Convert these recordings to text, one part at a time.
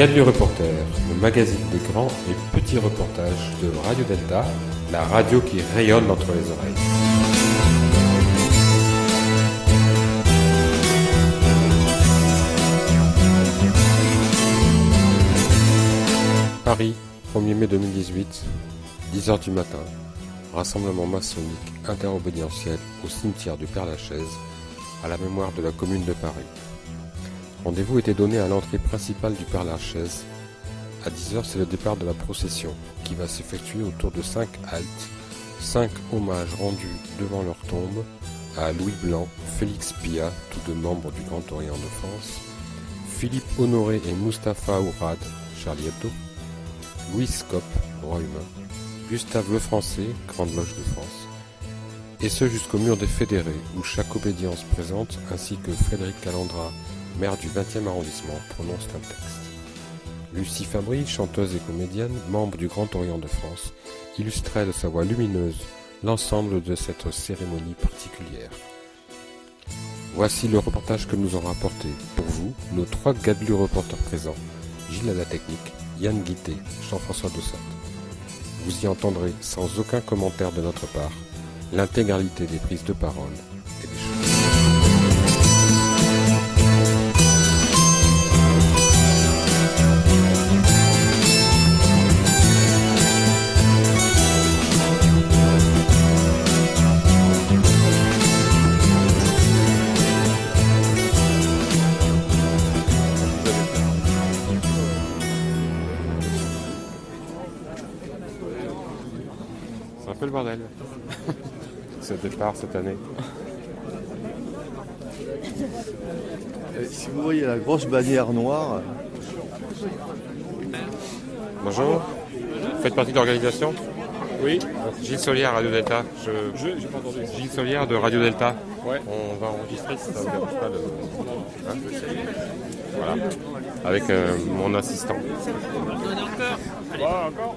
Gadlu Reporter, le magazine des grands et petits reportages de Radio Delta, la radio qui rayonne entre les oreilles. Paris, 1er mai 2018, 10h du matin, rassemblement maçonnique interobédientiel au cimetière du Père-Lachaise, à la mémoire de la commune de Paris. Rendez-vous était donné à l'entrée principale du Père-Lachaise. À 10h, c'est le départ de la procession, qui va s'effectuer autour de 5 haltes, 5 hommages rendus devant leur tombe à Louis Blanc, Félix Pia, tous deux membres du Grand Orient de France, Philippe Honoré et Mustapha Ourad, Charlie Louis Scop, Roi humain, Gustave Lefrançais, Grande Loge de France, et ce jusqu'au mur des fédérés, où chaque obédience présente, ainsi que Frédéric Calandra, maire du 20e arrondissement, prononce un texte. Lucie Fabry, chanteuse et comédienne, membre du Grand Orient de France, illustrait de sa voix lumineuse l'ensemble de cette cérémonie particulière. Voici le reportage que nous aurons apporté pour vous, nos trois gadlus reporters présents, Gilles à la technique, Yann Guité, Jean-François Dossat. Vous y entendrez, sans aucun commentaire de notre part, l'intégralité des prises de parole bordel. Ce départ cette année. Et si vous voyez la grosse bannière noire, Bonjour. Vous faites partie de l'organisation Oui, Gilles Solière, Radio Delta. Je... je j'ai pas entendu. Gilles Solière de Radio Delta. Ouais. On va enregistrer si ça ne dérange pas de. Hein voilà. Avec euh, mon assistant. Encore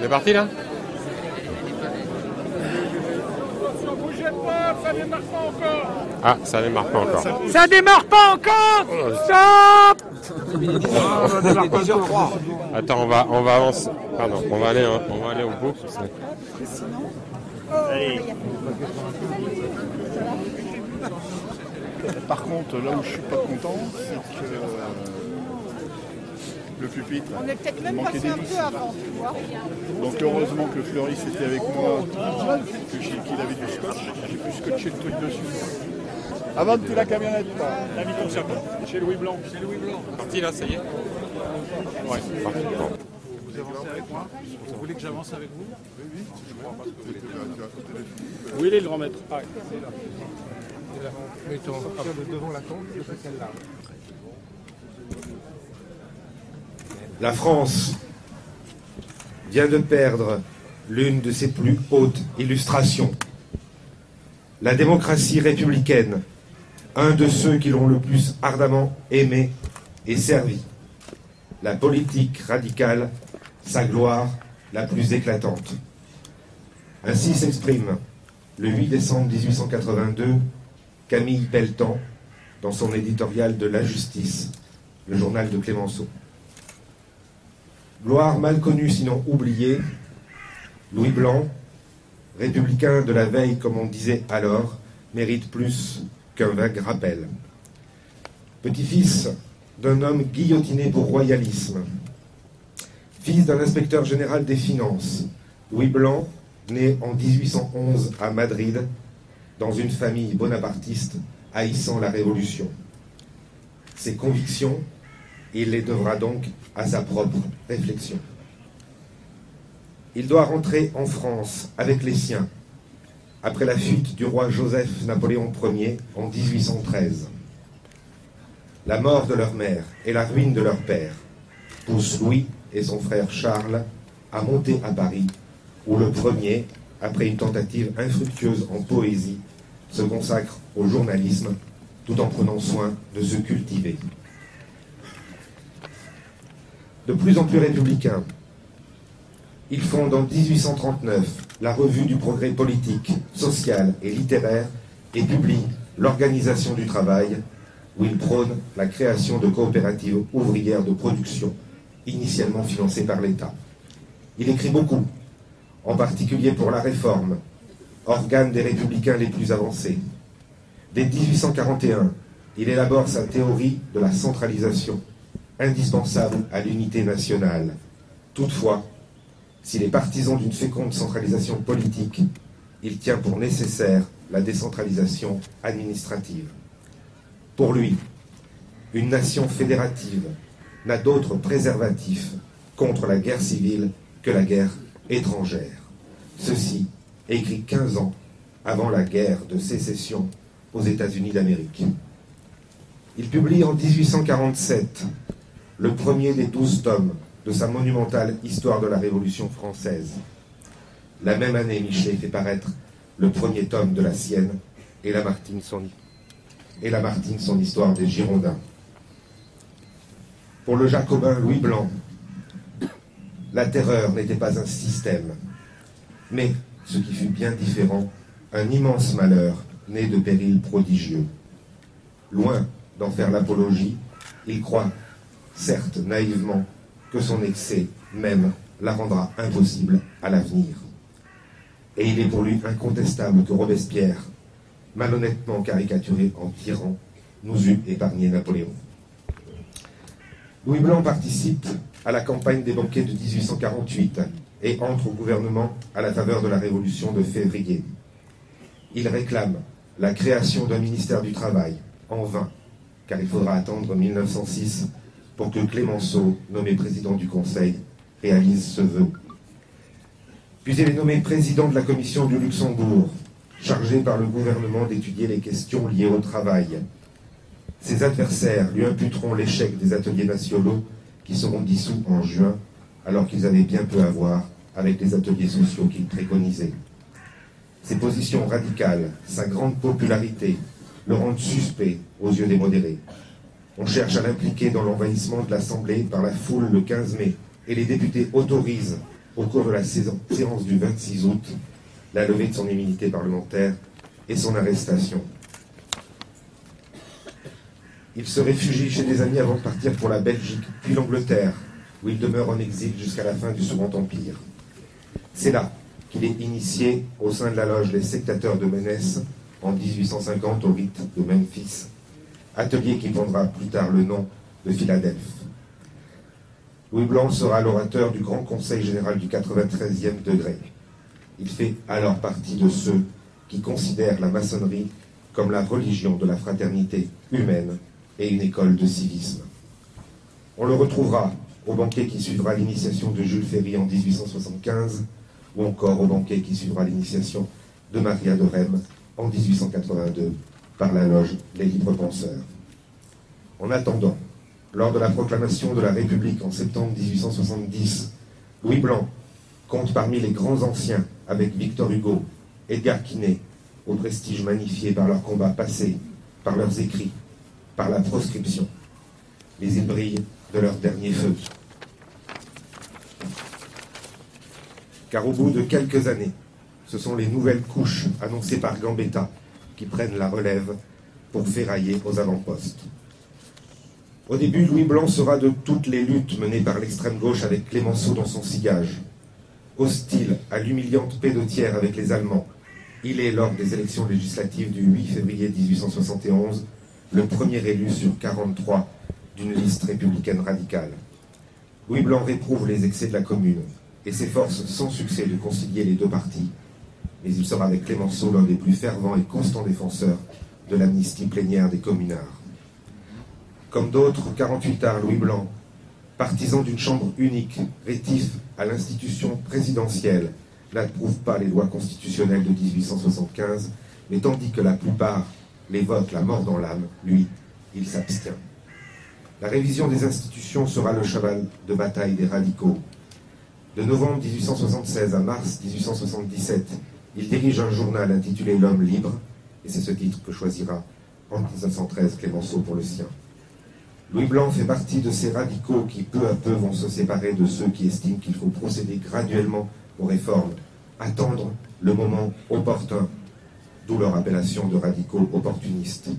On est parti là ça démarre pas encore Ah, ça démarre pas encore. Ça démarre pas encore Stop Attends, on va, on va avancer. Pardon, on va aller, hein, on va aller au bout. par contre, là où je suis pas content, c'est que euh, le pupitre, On est peut-être même passé un peu avant, tu vois. Donc heureusement que Fleuriste était avec moi, que qu'il avait du scotch, j'ai pu scotcher le truc dessus. Avant de la camionnette. La vie concert chez Louis Blanc. Chez Louis Blanc. Parti là, ça y est Ouais, parti. Bon. Vous avancez avec moi Vous voulez que j'avance avec vous Où il est le grand maître ah, La France vient de perdre l'une de ses plus hautes illustrations. La démocratie républicaine, un de ceux qui l'ont le plus ardemment aimé et servi. La politique radicale, sa gloire la plus éclatante. Ainsi s'exprime le 8 décembre 1882 Camille Pelletan dans son éditorial de La Justice, le journal de Clémenceau. Gloire mal connue sinon oubliée, Louis Blanc, républicain de la veille comme on disait alors, mérite plus qu'un vague rappel. Petit-fils d'un homme guillotiné pour royalisme, fils d'un inspecteur général des finances, Louis Blanc, né en 1811 à Madrid, dans une famille bonapartiste haïssant la Révolution. Ses convictions, il les devra donc à sa propre réflexion. Il doit rentrer en France avec les siens, après la fuite du roi Joseph Napoléon Ier en 1813. La mort de leur mère et la ruine de leur père poussent Louis et son frère Charles à monter à Paris, où le premier, après une tentative infructueuse en poésie, se consacre au journalisme tout en prenant soin de se cultiver. De plus en plus républicain, il fonde en 1839 la Revue du progrès politique, social et littéraire et publie L'organisation du travail, où il prône la création de coopératives ouvrières de production, initialement financées par l'État. Il écrit beaucoup, en particulier pour la réforme, organe des républicains les plus avancés. Dès 1841, il élabore sa théorie de la centralisation, indispensable à l'unité nationale. Toutefois, s'il est partisan d'une féconde centralisation politique, il tient pour nécessaire la décentralisation administrative. Pour lui, une nation fédérative n'a d'autre préservatif contre la guerre civile que la guerre étrangère. Ceci écrit 15 ans avant la guerre de sécession aux États-Unis d'Amérique. Il publie en 1847 le premier des douze tomes de sa monumentale Histoire de la Révolution française. La même année, Michelet fait paraître le premier tome de la sienne et Lamartine son, et Lamartine son Histoire des Girondins. Pour le jacobin Louis Blanc, la terreur n'était pas un système, mais, ce qui fut bien différent, un immense malheur né de périls prodigieux. Loin d'en faire l'apologie, il croit, certes naïvement, que son excès même la rendra impossible à l'avenir. Et il est pour lui incontestable que Robespierre, malhonnêtement caricaturé en tyran, nous eût épargné Napoléon. Louis Blanc participe à la campagne des banquets de 1848 et entre au gouvernement à la faveur de la Révolution de février. Il réclame la création d'un ministère du Travail, en vain, car il faudra attendre 1906 pour que Clémenceau, nommé président du Conseil, réalise ce vœu. Puis il est nommé président de la commission du Luxembourg, chargé par le gouvernement d'étudier les questions liées au travail. Ses adversaires lui imputeront l'échec des ateliers nationaux qui seront dissous en juin, alors qu'ils avaient bien peu à voir avec les ateliers sociaux qu'il préconisait. Ses positions radicales, sa grande popularité, le rendent suspect aux yeux des modérés. On cherche à l'impliquer dans l'envahissement de l'Assemblée par la foule le 15 mai, et les députés autorisent, au cours de la séance du 26 août, la levée de son immunité parlementaire et son arrestation. Il se réfugie chez des amis avant de partir pour la Belgique, puis l'Angleterre, où il demeure en exil jusqu'à la fin du Second Empire. C'est là qu'il est initié au sein de la loge des sectateurs de Ménès en 1850 au rite de Memphis, atelier qui prendra plus tard le nom de Philadelphie. Louis Blanc sera l'orateur du Grand Conseil général du 93e degré. Il fait alors partie de ceux qui considèrent la maçonnerie comme la religion de la fraternité humaine et une école de civisme. On le retrouvera au banquet qui suivra l'initiation de Jules Ferry en 1875, ou encore au banquet qui suivra l'initiation de Maria de Rem en 1882 par la loge Les Libres Penseurs. En attendant, lors de la proclamation de la République en septembre 1870, Louis Blanc compte parmi les grands anciens avec Victor Hugo, Edgar Quinet, au prestige magnifié par leurs combats passés, par leurs écrits, par la proscription. Mais ils brillent de leur dernier feu. Car au bout de quelques années, ce sont les nouvelles couches annoncées par Gambetta qui prennent la relève pour ferrailler aux avant-postes. Au début, Louis Blanc sera de toutes les luttes menées par l'extrême gauche avec Clémenceau dans son sillage. Hostile à l'humiliante pédotière avec les Allemands, il est, lors des élections législatives du 8 février 1871, le premier élu sur 43 d'une liste républicaine radicale. Louis Blanc réprouve les excès de la commune et s'efforce sans succès de concilier les deux partis, mais il sera avec Clémenceau l'un des plus fervents et constants défenseurs de l'amnistie plénière des communards. Comme d'autres, 48 arts Louis Blanc, partisan d'une chambre unique, rétif à l'institution présidentielle, n'approuve pas les lois constitutionnelles de 1875, mais tandis que la plupart l'évoque la mort dans l'âme, lui, il s'abstient. La révision des institutions sera le cheval de bataille des radicaux. De novembre 1876 à mars 1877, il dirige un journal intitulé L'homme libre, et c'est ce titre que choisira en 1913 Clémenceau pour le sien. Louis Blanc fait partie de ces radicaux qui peu à peu vont se séparer de ceux qui estiment qu'il faut procéder graduellement aux réformes, attendre le moment opportun d'où leur appellation de radicaux opportunistes.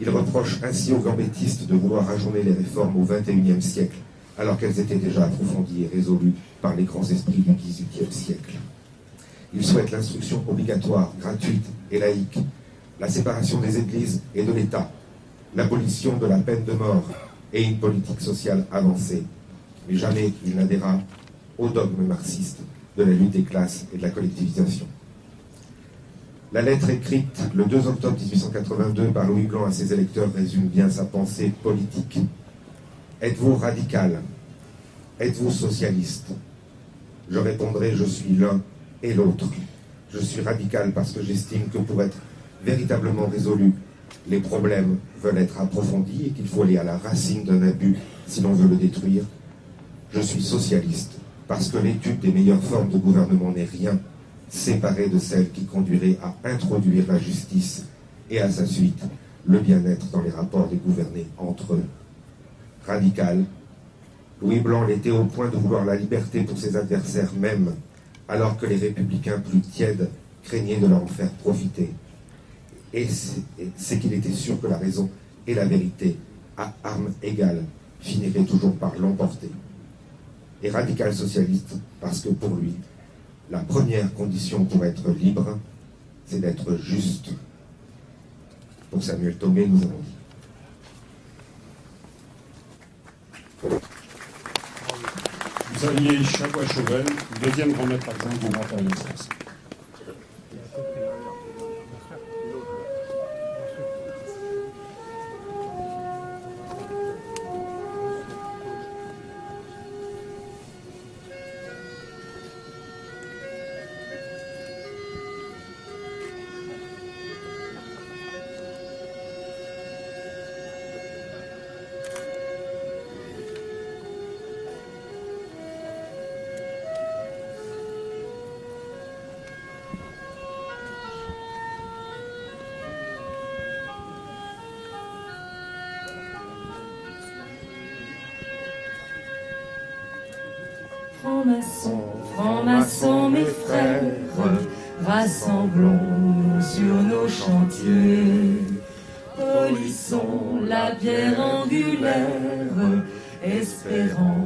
Il reproche ainsi aux gambettistes de vouloir ajourner les réformes au XXIe siècle, alors qu'elles étaient déjà approfondies et résolues par les grands esprits du XVIIIe siècle. Il souhaite l'instruction obligatoire, gratuite et laïque, la séparation des églises et de l'État, l'abolition de la peine de mort et une politique sociale avancée. Mais jamais il n'adhéra au dogme marxiste de la lutte des classes et de la collectivisation. La lettre écrite le 2 octobre 1882 par Louis Blanc à ses électeurs résume bien sa pensée politique. Êtes-vous radical? Êtes-vous socialiste? Je répondrai, je suis l'un et l'autre. Je suis radical parce que j'estime que pour être véritablement résolu, les problèmes veulent être approfondis et qu'il faut aller à la racine d'un abus si l'on veut le détruire. Je suis socialiste parce que l'étude des meilleures formes de gouvernement n'est rien séparée de celle qui conduirait à introduire la justice et à sa suite le bien-être dans les rapports des gouvernés entre eux. Radical, Louis Blanc l'était au point de vouloir la liberté pour ses adversaires même, alors que les républicains plus tièdes craignaient de leur faire profiter. Et c'est qu'il était sûr que la raison et la vérité, à armes égales, finiraient toujours par l'emporter. Et radical socialiste, parce que pour lui, la première condition pour être libre, c'est d'être juste. Pour Samuel Tomé, nous avons dit. Vous aviez Chapeau Chauvel, deuxième grand maître adjoint du Grand Paris avec Francs-maçons, francs-maçons, mes frères, rassemblons sur nos chantiers. Polissons la pierre angulaire, espérons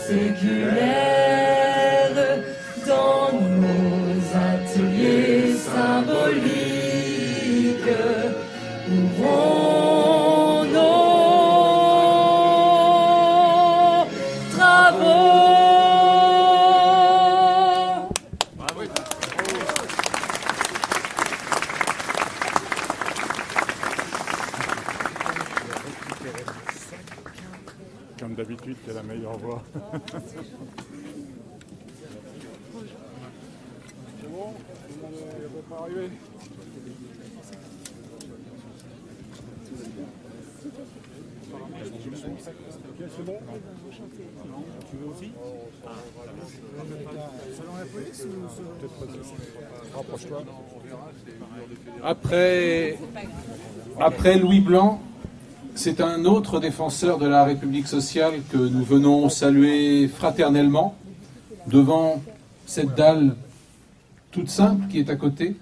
l'œuvre séculaire Après, après Louis Blanc, c'est un autre défenseur de la République sociale que nous venons saluer fraternellement devant cette dalle toute simple qui est à côté.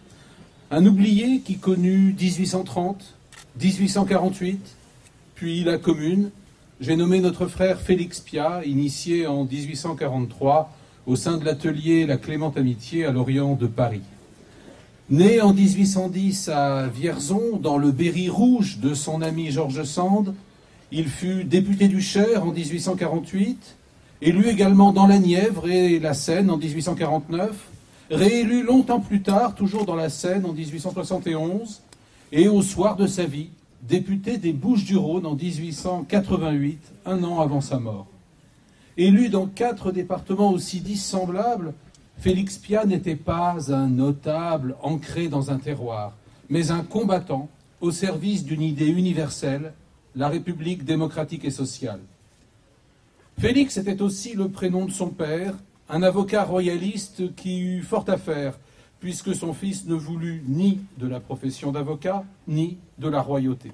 Un oublié qui connut 1830, 1848, puis la Commune. J'ai nommé notre frère Félix Piat, initié en 1843 au sein de l'atelier La Clémente Amitié à l'Orient de Paris. Né en 1810 à Vierzon, dans le Berry rouge de son ami Georges Sand, il fut député du Cher en 1848, élu également dans la Nièvre et la Seine en 1849, réélu longtemps plus tard, toujours dans la Seine en 1871, et au soir de sa vie, député des Bouches-du-Rhône en 1888, un an avant sa mort. Élu dans quatre départements aussi dissemblables, Félix Piat n'était pas un notable ancré dans un terroir, mais un combattant au service d'une idée universelle, la République démocratique et sociale. Félix était aussi le prénom de son père, un avocat royaliste qui eut fort à faire, puisque son fils ne voulut ni de la profession d'avocat, ni de la royauté.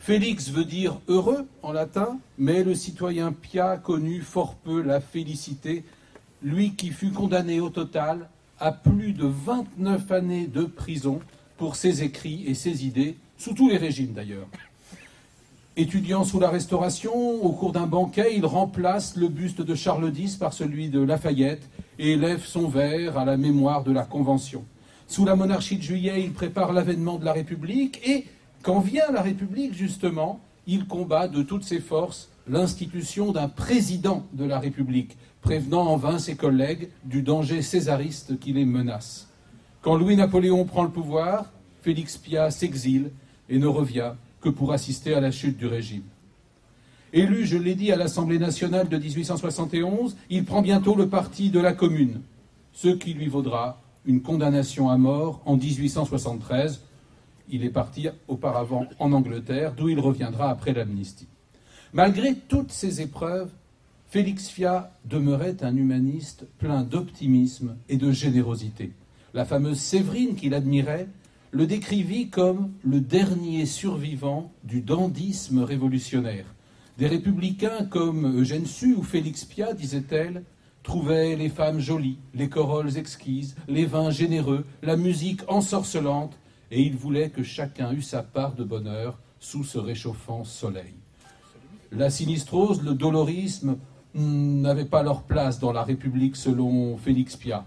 Félix veut dire heureux en latin, mais le citoyen Piat connut fort peu la félicité lui qui fut condamné au total à plus de 29 années de prison pour ses écrits et ses idées, sous tous les régimes d'ailleurs. Étudiant sous la Restauration, au cours d'un banquet, il remplace le buste de Charles X par celui de Lafayette et élève son verre à la mémoire de la Convention. Sous la monarchie de juillet, il prépare l'avènement de la République et, quand vient la République, justement, il combat de toutes ses forces l'institution d'un président de la République, prévenant en vain ses collègues du danger césariste qui les menace. Quand Louis-Napoléon prend le pouvoir, Félix Piat s'exile et ne revient que pour assister à la chute du régime. Élu, je l'ai dit, à l'Assemblée nationale de 1871, il prend bientôt le parti de la Commune, ce qui lui vaudra une condamnation à mort en 1873. Il est parti auparavant en Angleterre, d'où il reviendra après l'amnistie. Malgré toutes ces épreuves, Félix Fiat demeurait un humaniste plein d'optimisme et de générosité. La fameuse Séverine qu'il admirait le décrivit comme le dernier survivant du dandysme révolutionnaire. Des républicains comme Eugène Sue ou Félix Piat, disait-elle, trouvaient les femmes jolies, les corolles exquises, les vins généreux, la musique ensorcelante, et ils voulaient que chacun eût sa part de bonheur sous ce réchauffant soleil. La sinistrose, le dolorisme n'avaient pas leur place dans la République selon Félix Piat.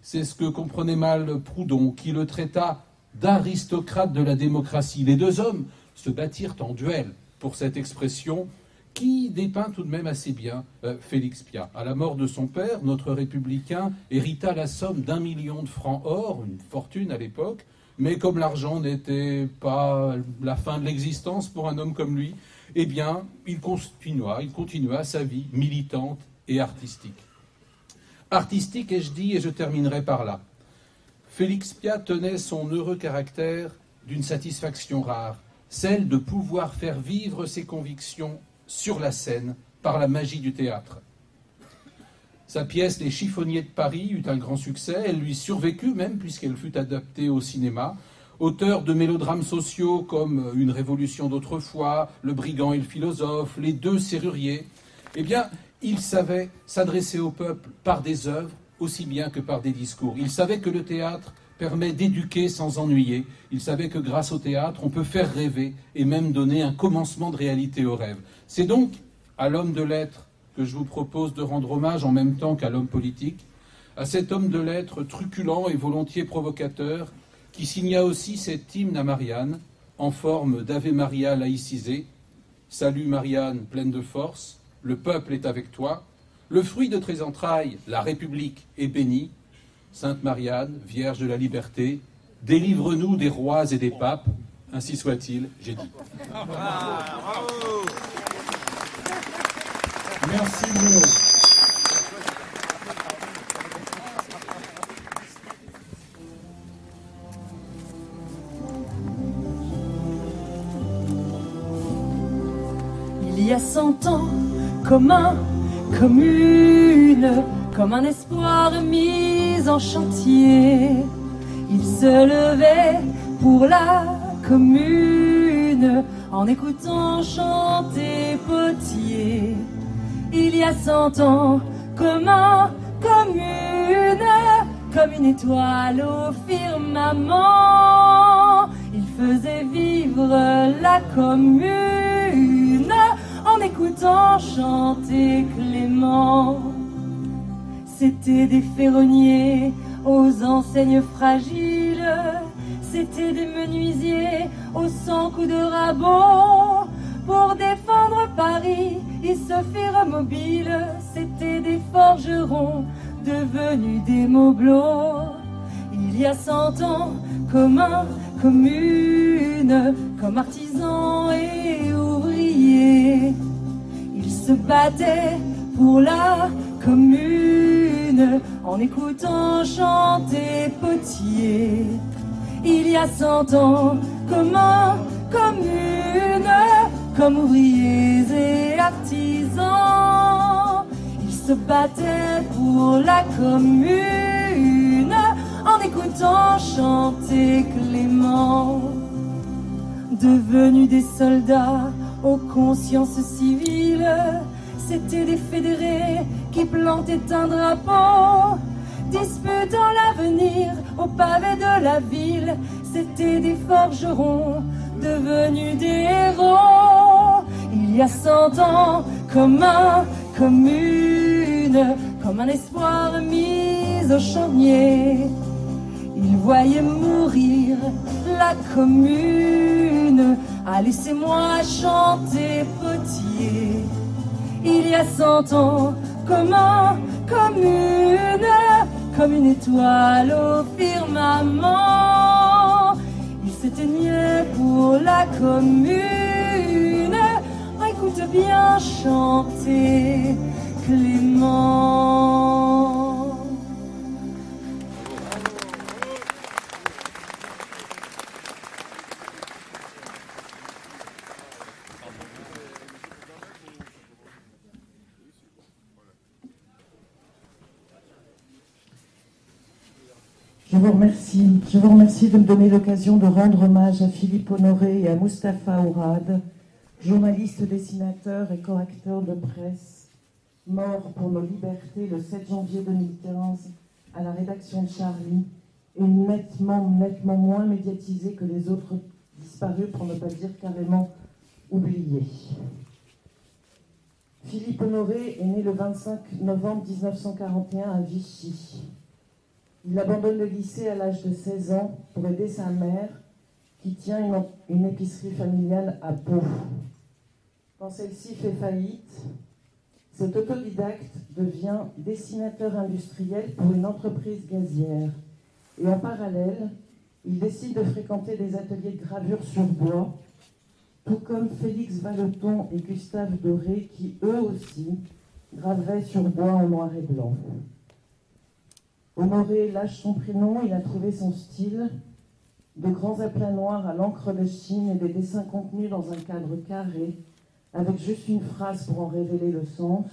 C'est ce que comprenait mal Proudhon, qui le traita d'aristocrate de la démocratie. Les deux hommes se battirent en duel pour cette expression qui dépeint tout de même assez bien euh, Félix Piat. À la mort de son père, notre républicain hérita la somme d'un million de francs or, une fortune à l'époque, mais comme l'argent n'était pas la fin de l'existence pour un homme comme lui, eh bien, il continua, il continua sa vie militante et artistique. Artistique, ai-je dit, et je terminerai par là. Félix Piat tenait son heureux caractère d'une satisfaction rare, celle de pouvoir faire vivre ses convictions sur la scène par la magie du théâtre. Sa pièce Les chiffonniers de Paris eut un grand succès, elle lui survécut même puisqu'elle fut adaptée au cinéma. Auteur de mélodrames sociaux comme Une révolution d'autrefois, Le brigand et le philosophe, Les deux serruriers, eh bien, il savait s'adresser au peuple par des œuvres aussi bien que par des discours. Il savait que le théâtre permet d'éduquer sans ennuyer. Il savait que grâce au théâtre, on peut faire rêver et même donner un commencement de réalité au rêve. C'est donc à l'homme de lettres que je vous propose de rendre hommage en même temps qu'à l'homme politique, à cet homme de lettres truculent et volontiers provocateur, qui signa aussi cet hymne à Marianne, en forme d'Ave Maria laïcisé. Salut Marianne, pleine de force, le peuple est avec toi, le fruit de tes entrailles, la République, est béni, Sainte Marianne, Vierge de la Liberté, délivre-nous des rois et des papes, ainsi soit-il, j'ai dit. Il y a cent ans, comme un, comme comme un espoir mis en chantier. Il se levait pour la commune en écoutant chanter Potier. Il y a cent ans, comme un, comme une, comme une étoile au firmament. Il faisait vivre la commune en écoutant chanter Clément. C'était des ferronniers aux enseignes fragiles, c'était des menuisiers aux cent coups de rabot. Pour défendre Paris, ils se firent mobiles, c'était des forgerons devenus des mobilos. Il y a cent ans, comme un, comme artisans et ouvriers, ils se battaient pour la commune en écoutant chanter Potier. Il y a cent ans, comme un, comme ouvriers et artisans, ils se battaient pour la commune en écoutant chanter Clément. Devenus des soldats aux consciences civiles, c'était des fédérés qui plantaient un drapeau, disputant l'avenir au pavé de la ville. C'était des forgerons devenus des héros. Il y a cent ans, comme un, comme un espoir mis au chaumier. Il voyait mourir la commune. Ah, laissez-moi chanter Potier. Il y a cent ans, comme un, comme une, comme une étoile au firmament. S'éteignait pour la commune. Écoute bien chanter Clément. Je vous remercie. De me donner l'occasion de rendre hommage à Philippe Honoré et à Mustapha Ourad, journaliste, dessinateur et correcteur de presse, mort pour nos libertés le 7 janvier 2015 à la rédaction de Charlie et nettement, nettement moins médiatisé que les autres disparus, pour ne pas dire carrément oubliés. Philippe Honoré est né le 25 novembre 1941 à Vichy. Il abandonne le lycée à l'âge de 16 ans pour aider sa mère, qui tient une, épicerie familiale à Pau. Quand celle-ci fait faillite, cet autodidacte devient dessinateur industriel pour une entreprise gazière. Et en parallèle, il décide de fréquenter des ateliers de gravure sur bois, tout comme Félix Valeton et Gustave Doré, qui eux aussi gravaient sur bois en noir et blanc. Honoré lâche son prénom, il a trouvé son style, de grands aplats noirs à l'encre de Chine et des dessins contenus dans un cadre carré, avec juste une phrase pour en révéler le sens,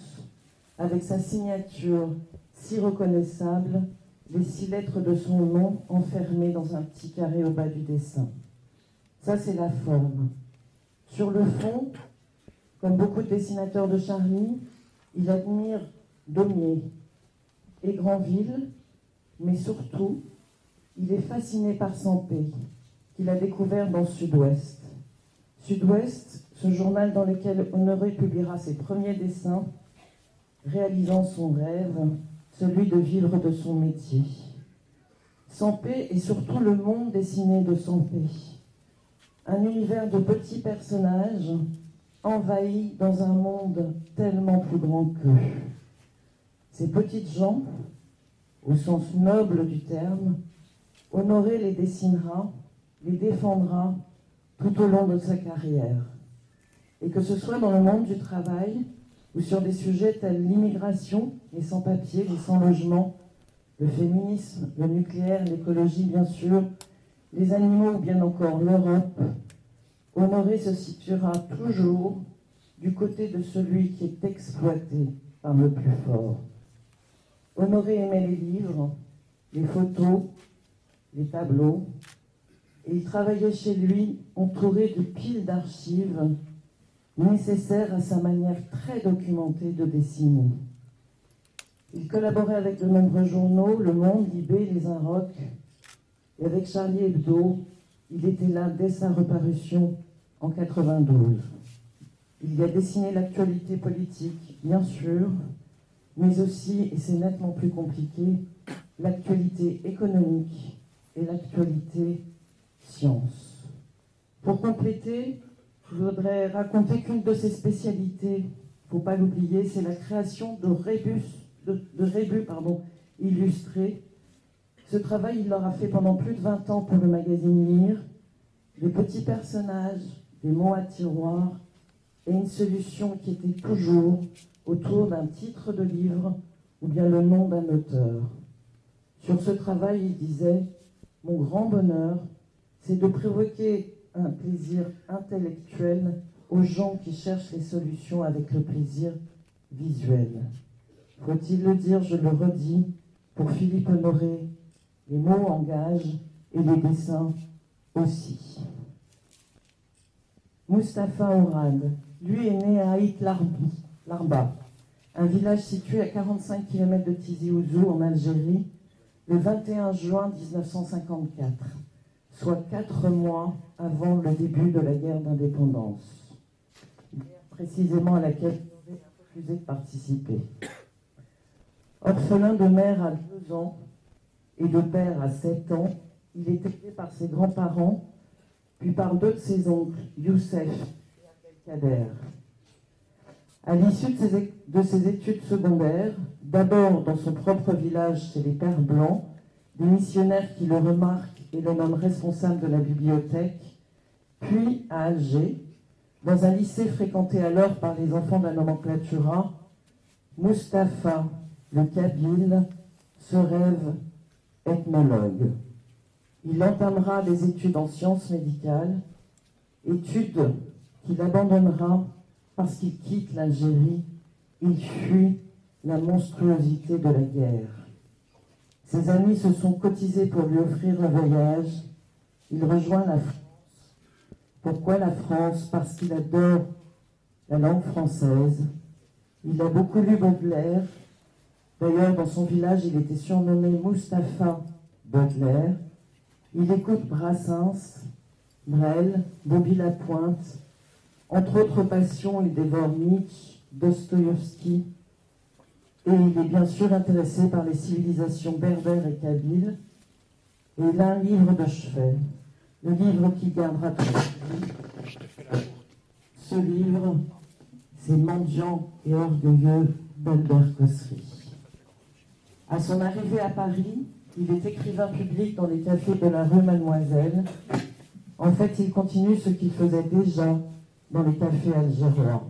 avec sa signature si reconnaissable, les six lettres de son nom enfermées dans un petit carré au bas du dessin. Ça, c'est la forme. Sur le fond, comme beaucoup de dessinateurs de Charlie, il admire Daumier et Granville, mais surtout, il est fasciné par Sampé, qu'il a découvert dans Sud-Ouest. Sud-Ouest, ce journal dans lequel Honoré publiera ses premiers dessins, réalisant son rêve, celui de vivre de son métier. Sampé est surtout le monde dessiné de Sampé. Un univers de petits personnages envahis dans un monde tellement plus grand qu'eux. Ces petites gens, au sens noble du terme, Honoré les dessinera, les défendra tout au long de sa carrière. Et que ce soit dans le monde du travail ou sur des sujets tels l'immigration, les sans-papiers, les sans-logement, le féminisme, le nucléaire, l'écologie bien sûr, les animaux ou bien encore l'Europe, Honoré se situera toujours du côté de celui qui est exploité par le plus fort. Honoré aimait les livres, les photos, les tableaux, et il travaillait chez lui entouré de piles d'archives nécessaires à sa manière très documentée de dessiner. Il collaborait avec de nombreux journaux, Le Monde, Libé, Les Inrocks, et avec Charlie Hebdo, il était là dès sa reparution en 92. Il y a dessiné l'actualité politique, bien sûr, mais aussi, et c'est nettement plus compliqué, l'actualité économique et l'actualité science. Pour compléter, je voudrais raconter qu'une de ses spécialités, il ne faut pas l'oublier, c'est la création de rébus, de, rébus pardon, illustrés. Ce travail, il l'aura fait pendant plus de 20 ans pour le magazine Lire. Des petits personnages, des mots à tiroir et une solution qui était toujours autour d'un titre de livre ou bien le nom d'un auteur. Sur ce travail, il disait Mon grand bonheur, c'est de provoquer un plaisir intellectuel aux gens qui cherchent les solutions avec le plaisir visuel. Faut-il le dire, je le redis, pour Philippe Honoré, les mots engagent et les dessins aussi. Mustapha Ourad, lui est né à Haït Larba, un village situé à 45 km de Tizi Ouzou en Algérie, le 21 juin 1954, soit quatre mois avant le début de la guerre d'indépendance, précisément à laquelle avait refusé de participer. Orphelin de mère à deux ans et de père à sept ans, il est élevé par ses grands-parents, puis par deux de ses oncles, Youssef et Abdelkader. À l'issue de, ses études secondaires, d'abord dans son propre village chez les Pères Blancs, des missionnaires qui le remarquent et le nomment responsable de la bibliothèque, puis à Alger, dans un lycée fréquenté alors par les enfants de la nomenclatura, Mustapha, le Kabyle, se rêve ethnologue. Il entamera des études en sciences médicales, études qu'il abandonnera parce qu'il quitte l'Algérie, il fuit la monstruosité de la guerre. Ses amis se sont cotisés pour lui offrir un voyage. Il rejoint la France. Pourquoi la France? Parce qu'il adore la langue française. Il a beaucoup lu Baudelaire. D'ailleurs, dans son village, il était surnommé Mustapha Baudelaire. Il écoute Brassens, Brel, Bobby Lapointe. Entre autres passions, il dévore Nietzsche, Dostoïevski, et il est bien sûr intéressé par les civilisations berbères et kabyles. Et il un livre de chevet, le livre qui gardera toute vie. Ce livre, c'est Mendiant et orgueilleux d'Albert Cossery. À son arrivée à Paris, il est écrivain public dans les cafés de la rue Mademoiselle. En fait, il continue ce qu'il faisait déjà dans les cafés algériens.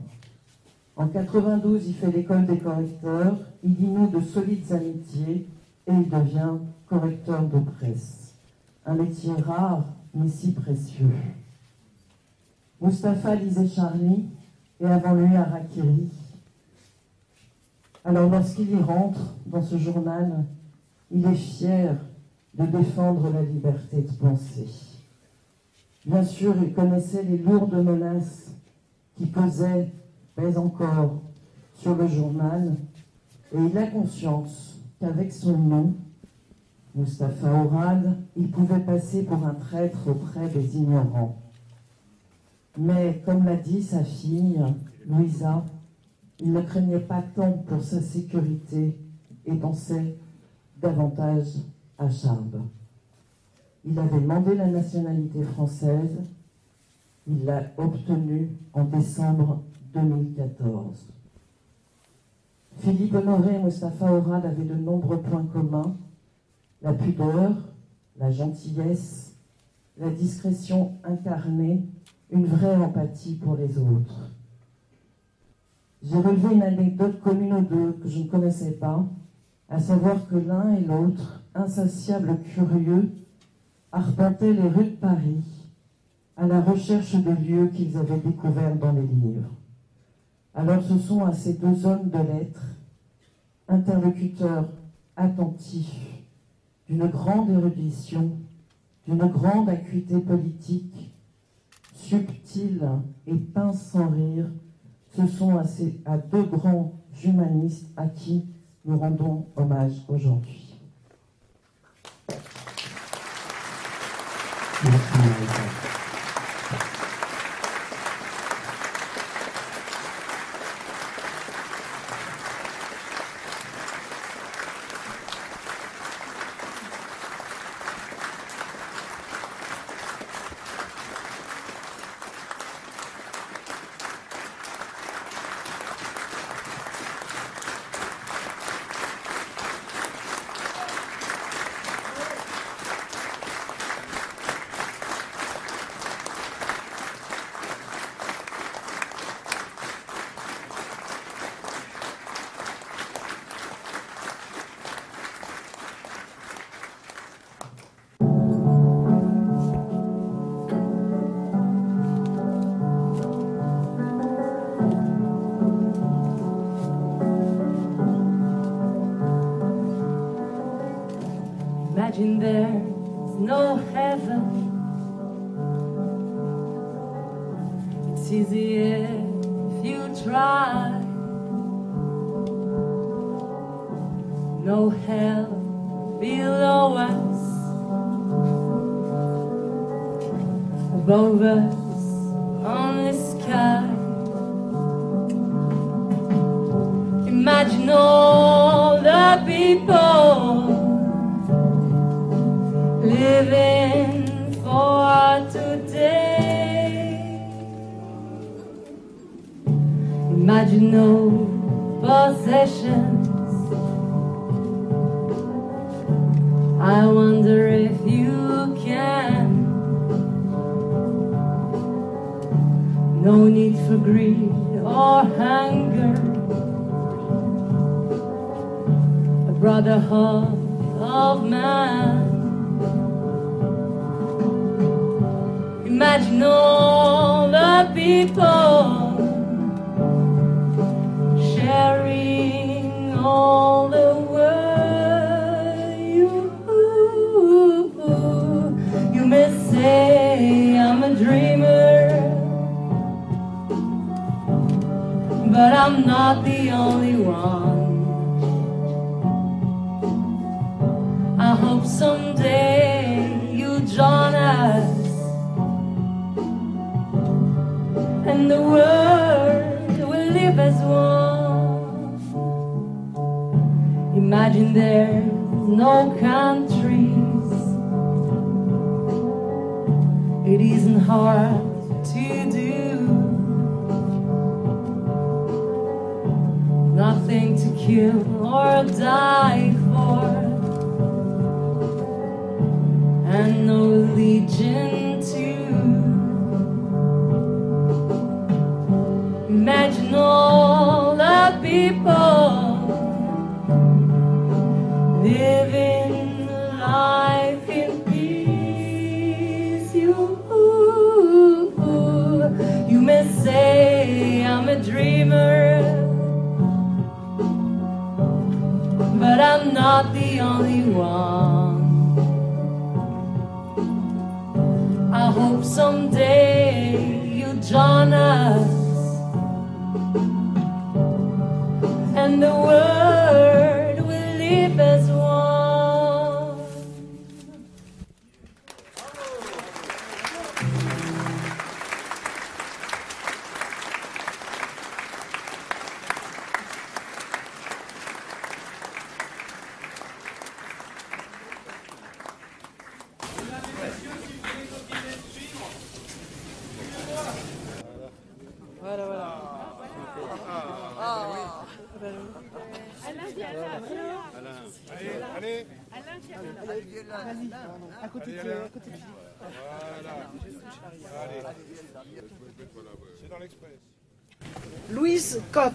En 92, il fait l'école des correcteurs, il y noue de solides amitiés et il devient correcteur de presse. Un métier rare, mais si précieux. Mustapha lisait Charlie et avant lui Harakiri. Alors lorsqu'il y rentre dans ce journal, il est fier de défendre la liberté de penser. Bien sûr, il connaissait les lourdes menaces qui pesaient, mais encore, sur le journal, et il a conscience qu'avec son nom, Mustapha Ourad, il pouvait passer pour un traître auprès des ignorants. Mais comme l'a dit sa fille, Louisa, il ne craignait pas tant pour sa sécurité et pensait davantage à Charles. Il avait demandé la nationalité française, il l'a obtenue en décembre 2014. Philippe Honoré et Mustafa Orad avaient de nombreux points communs, la pudeur, la gentillesse, la discrétion incarnée, une vraie empathie pour les autres. J'ai relevé une anecdote commune aux deux que je ne connaissais pas, à savoir que l'un et l'autre, insatiables curieux, arpentaient les rues de Paris à la recherche de lieux qu'ils avaient découverts dans les livres. Alors ce sont à ces deux hommes de lettres, interlocuteurs attentifs, d'une grande érudition, d'une grande acuité politique, subtile et pince sans rire, ce sont à, ces, à deux grands humanistes à qui nous rendons hommage aujourd'hui. Louise Kopp,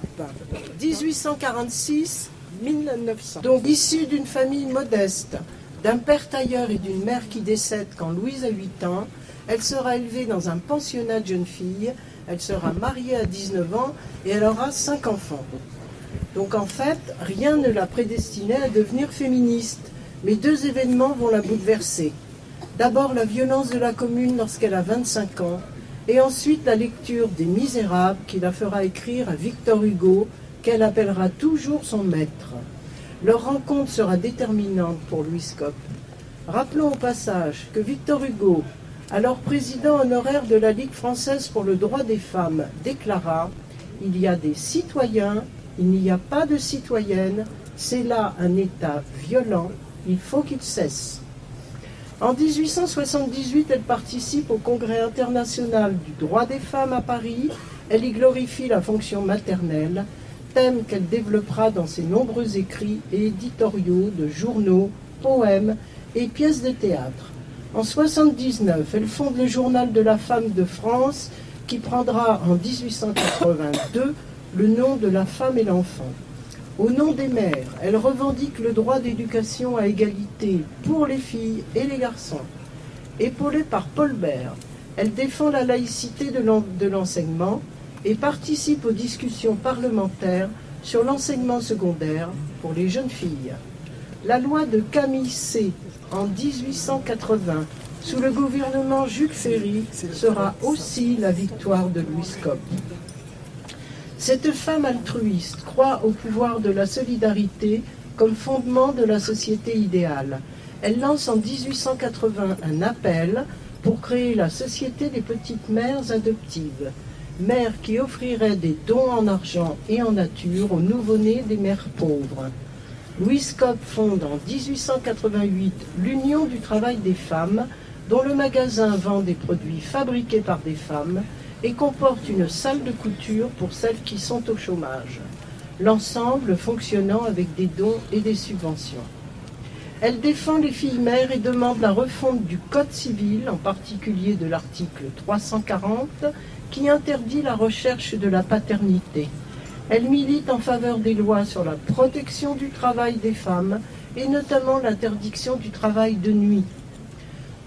1846-1900. Donc issue d'une famille modeste, d'un père tailleur et d'une mère qui décède quand Louise a 8 ans, elle sera élevée dans un pensionnat de jeunes filles, elle sera mariée à 19 ans et elle aura 5 enfants. Donc en fait, rien ne l'a prédestinée à devenir féministe, mais deux événements vont la bouleverser. D'abord la violence de la commune lorsqu'elle a 25 ans, et ensuite la lecture des Misérables qui la fera écrire à Victor Hugo, qu'elle appellera toujours son maître. Leur rencontre sera déterminante pour Louis Kopp. Rappelons au passage que Victor Hugo, alors président honoraire de la Ligue française pour le droit des femmes, déclara Il y a des citoyens, il n'y a pas de citoyennes, c'est là un État violent, il faut qu'il cesse. En 1878, elle participe au Congrès international du droit des femmes à Paris. Elle y glorifie la fonction maternelle, thème qu'elle développera dans ses nombreux écrits et éditoriaux de journaux, poèmes et pièces de théâtre. En 1979, elle fonde le Journal de la femme de France qui prendra en 1882 le nom de la femme et l'enfant. Au nom des mères, elle revendique le droit d'éducation à égalité pour les filles et les garçons. Épaulée par Paul Bert, elle défend la laïcité de l'enseignement et participe aux discussions parlementaires sur l'enseignement secondaire pour les jeunes filles. La loi de Camille C en 1880 sous le gouvernement Jules Ferry sera aussi la victoire de Louis. Cette femme altruiste croit au pouvoir de la solidarité comme fondement de la société idéale. Elle lance en 1880 un appel pour créer la Société des petites mères adoptives, mères qui offriraient des dons en argent et en nature aux nouveau-nés des mères pauvres. Louis Kopp fonde en 1888 l'Union du travail des femmes, dont le magasin vend des produits fabriqués par des femmes et comporte une salle de couture pour celles qui sont au chômage, l'ensemble fonctionnant avec des dons et des subventions. Elle défend les filles mères et demande la refonte du Code civil, en particulier de l'article 340, qui interdit la recherche de la paternité. Elle milite en faveur des lois sur la protection du travail des femmes et notamment l'interdiction du travail de nuit.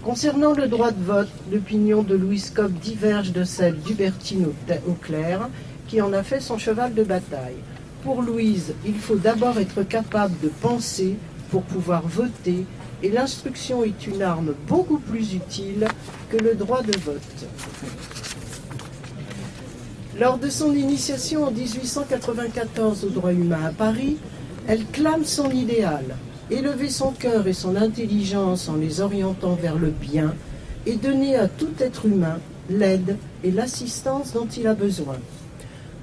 Concernant le droit de vote, l'opinion de Louis Kopp diverge de celle d'Hubertine Auclair, qui en a fait son cheval de bataille. Pour Louise, il faut d'abord être capable de penser pour pouvoir voter, et l'instruction est une arme beaucoup plus utile que le droit de vote. Lors de son initiation en 1894 au droit humain à Paris, elle clame son idéal, élever son cœur et son intelligence en les orientant vers le bien et donner à tout être humain l'aide et l'assistance dont il a besoin.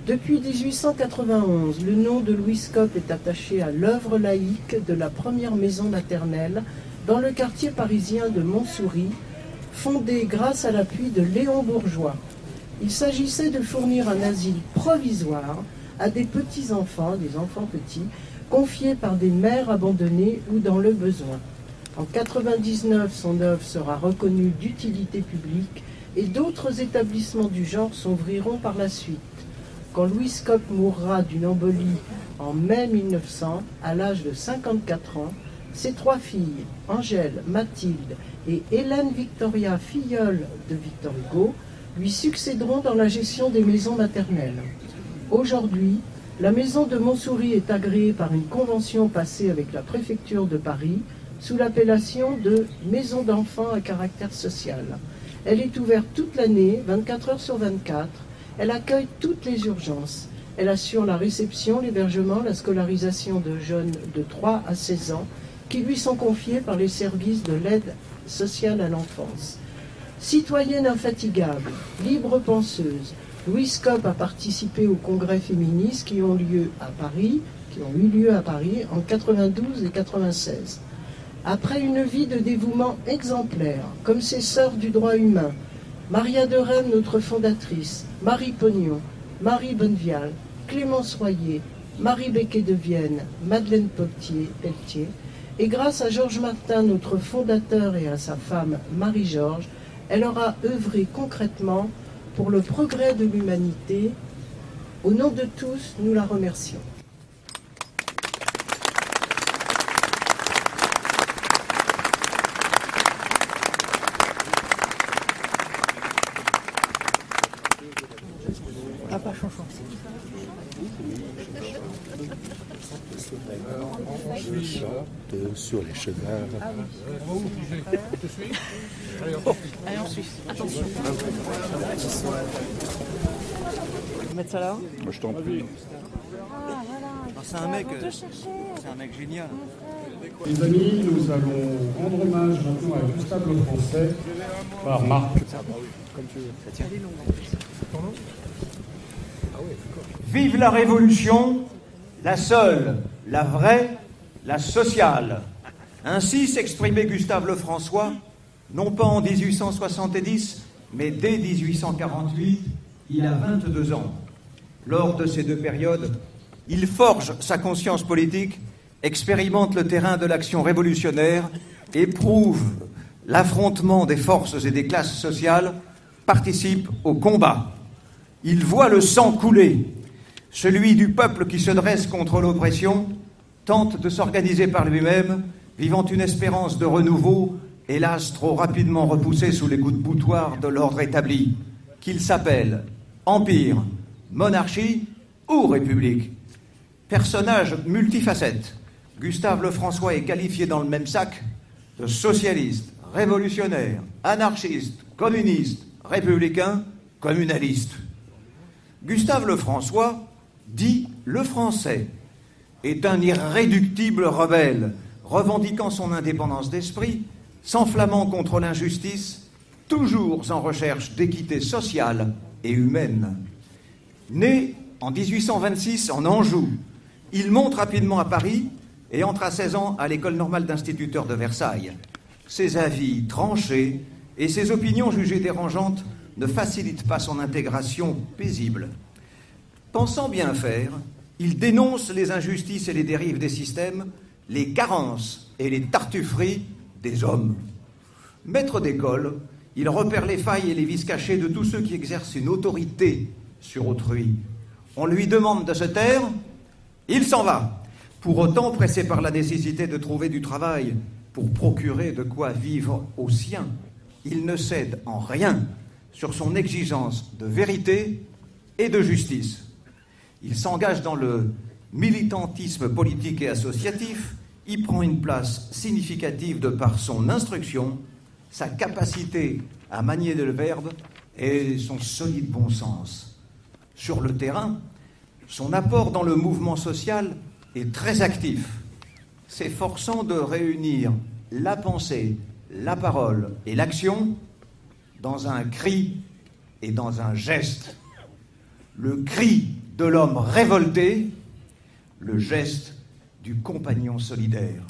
Depuis 1891, le nom de Louis Kopp est attaché à l'œuvre laïque de la première maison maternelle dans le quartier parisien de Montsouris, fondée grâce à l'appui de Léon Bourgeois. Il s'agissait de fournir un asile provisoire à des petits-enfants, des enfants petits, confiés par des mères abandonnées ou dans le besoin. En 99, son œuvre sera reconnue d'utilité publique et d'autres établissements du genre s'ouvriront par la suite. Quand Louis Scott mourra d'une embolie en mai 1900, à l'âge de 54 ans, ses trois filles, Angèle, Mathilde et Hélène Victoria, filleule de Victor Hugo, lui succéderont dans la gestion des maisons maternelles. Aujourd'hui, la maison de Montsouris est agréée par une convention passée avec la préfecture de Paris sous l'appellation de Maison d'enfants à caractère social. Elle est ouverte toute l'année, 24 heures sur 24. Elle accueille toutes les urgences. Elle assure la réception, l'hébergement, la scolarisation de jeunes de 3 à 16 ans qui lui sont confiés par les services de l'aide sociale à l'enfance. Citoyenne infatigable, libre penseuse, Louise Copp a participé aux congrès féministes qui ont lieu à Paris, qui ont eu lieu à Paris en 92 et 96. Après une vie de dévouement exemplaire, comme ses sœurs du droit humain, Maria de Rennes, notre fondatrice, Marie Pognon, Marie Bonnevial, Clémence Royer, Marie Becquet de Vienne, Madeleine Pelletier, et grâce à Georges Martin, notre fondateur, et à sa femme Marie-Georges, elle aura œuvré concrètement pour le progrès de l'humanité. Au nom de tous, nous la remercions. sur les cheveux. Attention. mettre ça là Moi, je t'en prie. C'est un mec, euh, c'est un mec génial. Les amis, nous allons rendre hommage maintenant à Gustave Le Français par Marc. Vive la Révolution, la seule, la vraie, la sociale. Ainsi s'exprimait Gustave Lefrançois, non pas en 1870, mais dès 1848, il a 22 ans. Lors de ces deux périodes, il forge sa conscience politique, expérimente le terrain de l'action révolutionnaire, éprouve l'affrontement des forces et des classes sociales, participe au combat. Il voit le sang couler, celui du peuple qui se dresse contre l'oppression, tente de s'organiser par lui-même, vivant une espérance de renouveau, hélas trop rapidement repoussée sous les coups de boutoir de l'ordre établi, qu'il s'appelle Empire, monarchie ou République. Personnage multifacette, Gustave Lefrançois est qualifié dans le même sac de socialiste, révolutionnaire, anarchiste, communiste, républicain, communaliste. Gustave Lefrançois dit le français est un irréductible rebelle, revendiquant son indépendance d'esprit, s'enflammant contre l'injustice, toujours en recherche d'équité sociale et humaine. Né en 1826 en Anjou, il monte rapidement à Paris et entre à 16 ans à l'école normale d'instituteurs de Versailles. Ses avis tranchés et ses opinions jugées dérangeantes ne facilitent pas son intégration paisible. Pensant bien faire, il dénonce les injustices et les dérives des systèmes, les carences et les tartufferies des hommes. Maître d'école, il repère les failles et les vices cachés de tous ceux qui exercent une autorité sur autrui. On lui demande de se taire, il s'en va. Pour autant, pressé par la nécessité de trouver du travail pour procurer de quoi vivre aux siens, il ne cède en rien sur son exigence de vérité et de justice. Il s'engage dans le militantisme politique et associatif, prend une place significative de par son instruction, sa capacité à manier le verbe et son solide bon sens. Sur le terrain, son apport dans le mouvement social est très actif, s'efforçant de réunir la pensée, la parole et l'action dans un cri et dans un geste. Le cri de l'homme révolté, le geste du compagnon solidaire.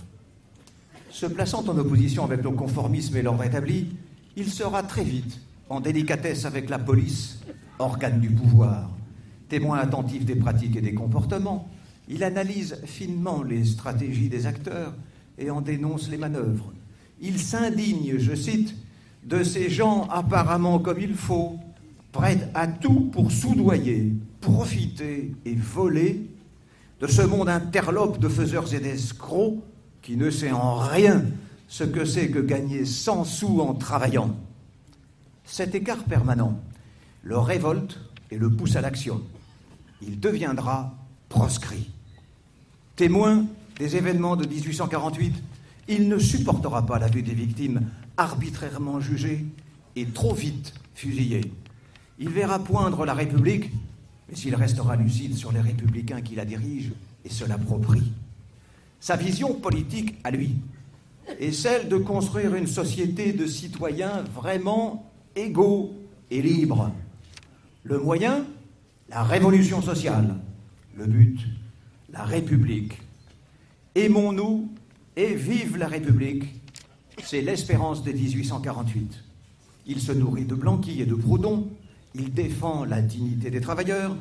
Se plaçant en opposition avec le conformisme et l'ordre établi, il sera très vite en délicatesse avec la police, organe du pouvoir. Témoin attentif des pratiques et des comportements, il analyse finement les stratégies des acteurs et en dénonce les manœuvres. Il s'indigne, je cite, de ces gens apparemment comme il faut, prêts à tout pour soudoyer, profiter et voler de ce monde interlope de faiseurs et d'escrocs qui ne sait en rien ce que c'est que gagner 100 sous en travaillant. Cet écart permanent le révolte et le pousse à l'action. Il deviendra proscrit. Témoin des événements de 1848, il ne supportera pas la vue des victimes arbitrairement jugées et trop vite fusillées. Il verra poindre la République, mais il restera lucide sur les républicains qui la dirigent et se l'approprient. Sa vision politique à lui est celle de construire une société de citoyens vraiment égaux et libres. Le moyen, la révolution sociale. Le but, la République. Aimons-nous et vive la République. C'est l'espérance de 1848. Il se nourrit de Blanqui et de Proudhon. Il défend la dignité des travailleurs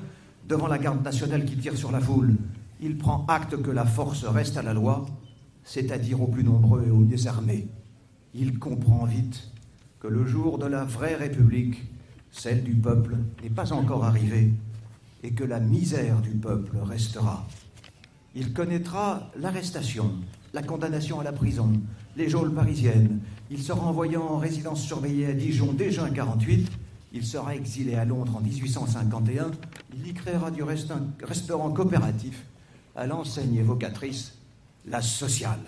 devant la garde nationale qui tire sur la foule. Il prend acte que la force reste à la loi, c'est-à-dire aux plus nombreux et aux mieux armés. Il comprend vite que le jour de la vraie République, celle du peuple, n'est pas encore arrivé et que la misère du peuple restera. Il connaîtra l'arrestation, la condamnation à la prison, les geôles parisiennes. Il sera envoyé en résidence surveillée à Dijon déjà en 48. Il sera exilé à Londres en 1851. Il y créera du restaurant coopératif à l'enseigne évocatrice La Sociale.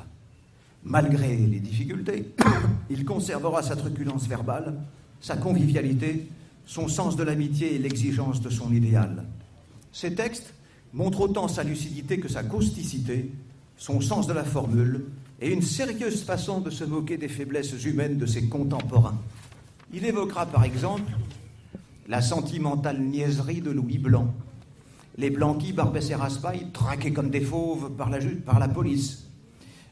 Malgré les difficultés, il conservera sa truculence verbale, sa convivialité, son sens de l'amitié et l'exigence de son idéal. Ces textes montrent autant sa lucidité que sa causticité, son sens de la formule et une sérieuse façon de se moquer des faiblesses humaines de ses contemporains. Il évoquera par exemple la sentimentale niaiserie de Louis Blanc, les Blanquis, Barbès et Raspail traqués comme des fauves par la, par la police,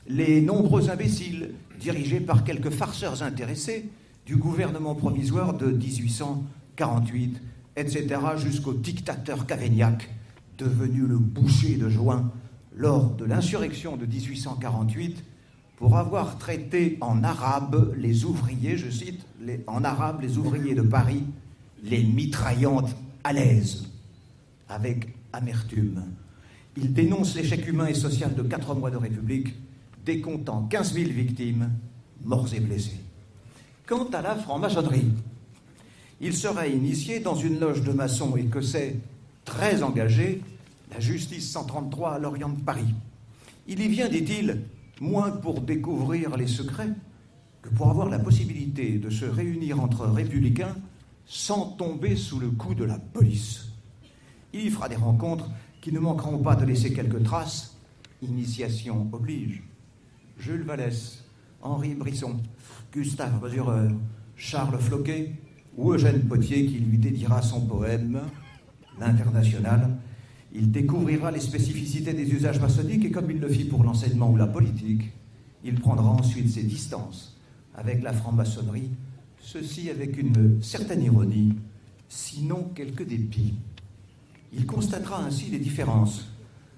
les nombreux imbéciles dirigés par quelques farceurs intéressés du gouvernement provisoire de 1848, etc., jusqu'au dictateur Cavaignac, devenu le boucher de juin lors de l'insurrection de 1848 pour avoir traité en arabe les ouvriers, je cite, en arabe les ouvriers de Paris, les mitraillantes à l'aise, avec amertume. Il dénonce l'échec humain et social de quatre mois de République, décomptant 15 000 victimes, morts et blessés. Quant à la franc-maçonnerie, il serait initié dans une loge de maçons écossais très engagée, la Justice 133 à l'Orient de Paris. Il y vient, dit-il, moins pour découvrir les secrets que pour avoir la possibilité de se réunir entre républicains sans tomber sous le coup de la police. Il fera des rencontres qui ne manqueront pas de laisser quelques traces. Initiation oblige. Jules Vallès, Henri Brisson, Gustave Mesureur, Charles Floquet ou Eugène Potier qui lui dédiera son poème L'International. Il découvrira les spécificités des usages maçonniques et comme il le fit pour l'enseignement ou la politique, il prendra ensuite ses distances avec la franc-maçonnerie, ceci avec une certaine ironie, sinon quelques dépit. Il constatera ainsi les différences,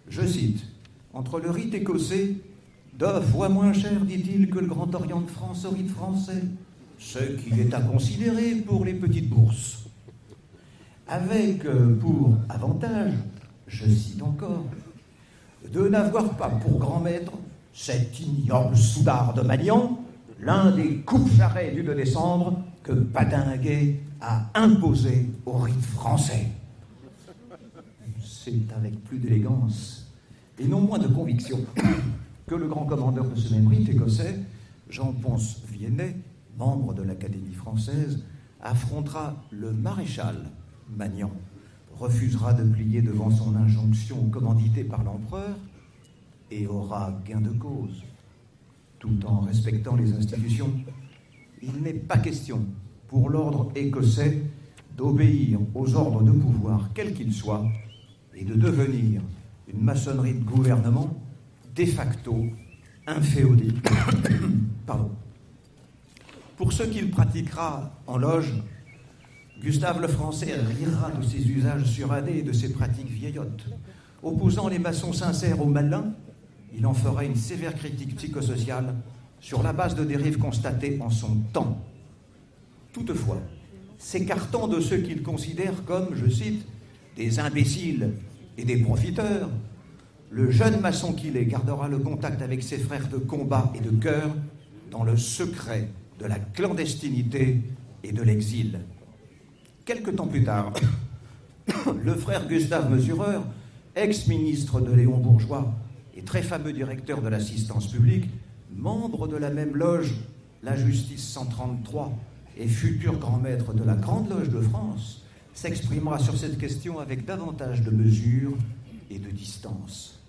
je cite, entre le rite écossais deux fois moins cher, dit-il, que le Grand Orient de France au rite français, ce qui est à considérer pour les petites bourses. Avec euh, pour avantage, je cite encore, de n'avoir pas pour grand maître cet ignoble soudard de Magnan, l'un des coupe-jarrets du 2 décembre que Badinguet a imposé au rite français. C'est avec plus d'élégance et non moins de conviction que le grand commandeur de ce même rite écossais, Jean-Ponce Viennet, membre de l'Académie française, affrontera le maréchal Magnan, refusera de plier devant son injonction commanditée par l'empereur et aura gain de cause, tout en respectant les institutions. Il n'est pas question pour l'ordre écossais d'obéir aux ordres de pouvoir, quels qu'ils soient, et de devenir une maçonnerie de gouvernement de facto inféodé. Pardon. Pour ce qu'il pratiquera en loge, Gustave le Français rira de ses usages suradés et de ses pratiques vieillottes. Opposant les maçons sincères aux malins, il en fera une sévère critique psychosociale sur la base de dérives constatées en son temps. Toutefois, s'écartant de ceux qu'il considère comme, je cite, des imbéciles et des profiteurs, le jeune maçon qu'il est gardera le contact avec ses frères de combat et de cœur dans le secret de la clandestinité et de l'exil. Quelque temps plus tard, le frère Gustave Mesureur, ex-ministre de Léon Bourgeois et très fameux directeur de l'assistance publique, membre de la même loge, la Justice 133, et futur grand maître de la Grande Loge de France, s'exprimera sur cette question avec davantage de mesure et de distance.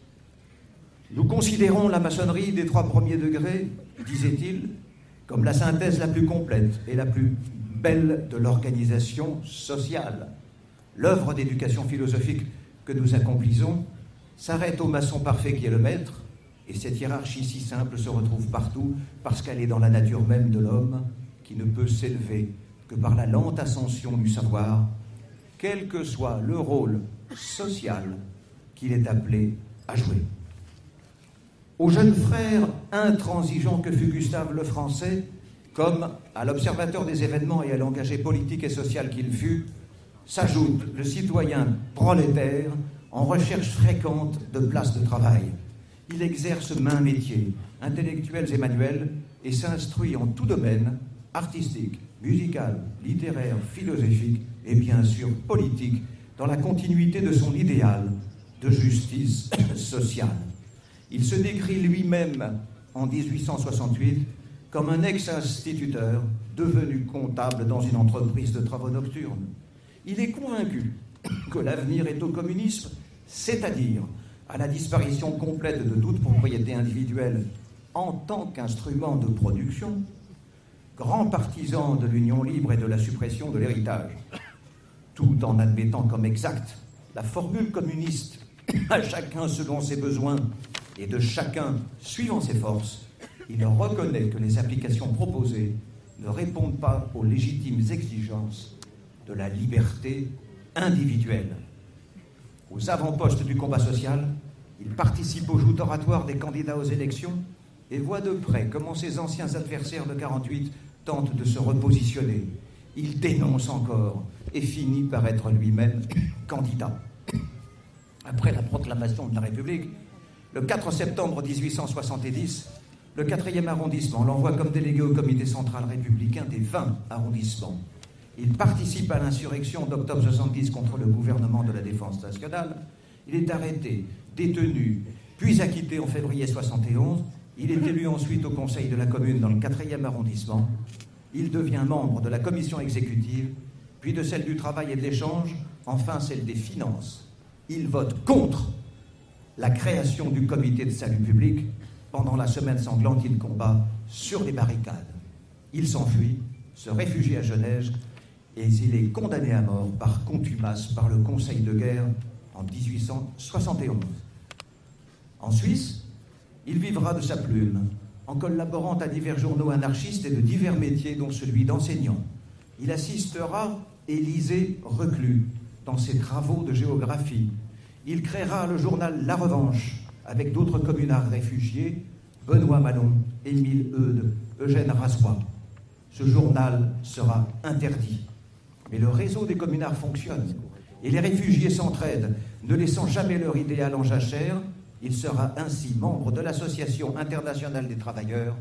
Nous considérons la maçonnerie des trois premiers degrés, disait-il, comme la synthèse la plus complète et la plus belle de l'organisation sociale. L'œuvre d'éducation philosophique que nous accomplissons s'arrête au maçon parfait qui est le maître, et cette hiérarchie si simple se retrouve partout parce qu'elle est dans la nature même de l'homme qui ne peut s'élever que par la lente ascension du savoir, quel que soit le rôle social qu'il est appelé à jouer. Au jeune frère intransigeant que fut Gustave le Français, comme à l'observateur des événements et à l'engagé politique et social qu'il fut, s'ajoute le citoyen prolétaire en recherche fréquente de places de travail. Il exerce main métier, intellectuels et manuels, et s'instruit en tout domaine, artistique, musical, littéraire, philosophique et bien sûr politique, dans la continuité de son idéal de justice sociale. Il se décrit lui-même en 1868 comme un ex-instituteur devenu comptable dans une entreprise de travaux nocturnes. Il est convaincu que l'avenir est au communisme, c'est-à-dire à la disparition complète de toute propriété individuelle en tant qu'instrument de production, grand partisan de l'union libre et de la suppression de l'héritage, tout en admettant comme exacte la formule communiste à chacun selon ses besoins et de chacun suivant ses forces, il reconnaît que les applications proposées ne répondent pas aux légitimes exigences de la liberté individuelle. Aux avant-postes du combat social, il participe aux joutes oratoires des candidats aux élections et voit de près comment ses anciens adversaires de 48 tentent de se repositionner. Il dénonce encore et finit par être lui-même candidat. Après la proclamation de la République, le 4 septembre 1870, le 4e arrondissement l'envoie comme délégué au comité central républicain des 20 arrondissements. Il participe à l'insurrection d'octobre 70 contre le gouvernement de la défense nationale. Il est arrêté, détenu, puis acquitté en février 71. Il est élu ensuite au conseil de la commune dans le 4e arrondissement. Il devient membre de la commission exécutive, puis de celle du travail et de l'échange, enfin celle des finances. Il vote contre la création du comité de salut public pendant la semaine sanglante il combat sur les barricades. Il s'enfuit, se réfugie à Genève et il est condamné à mort par contumace par le Conseil de guerre en 1871. En Suisse, il vivra de sa plume en collaborant à divers journaux anarchistes et de divers métiers, dont celui d'enseignant. Il assistera Élisée Reclus dans ses travaux de géographie, il créera le journal La Revanche avec d'autres communards réfugiés, Benoît Malon, Émile Eudes, Eugène Rasois. Ce journal sera interdit. Mais le réseau des communards fonctionne et les réfugiés s'entraident, ne laissant jamais leur idéal en jachère. Il sera ainsi membre de l'Association internationale des travailleurs,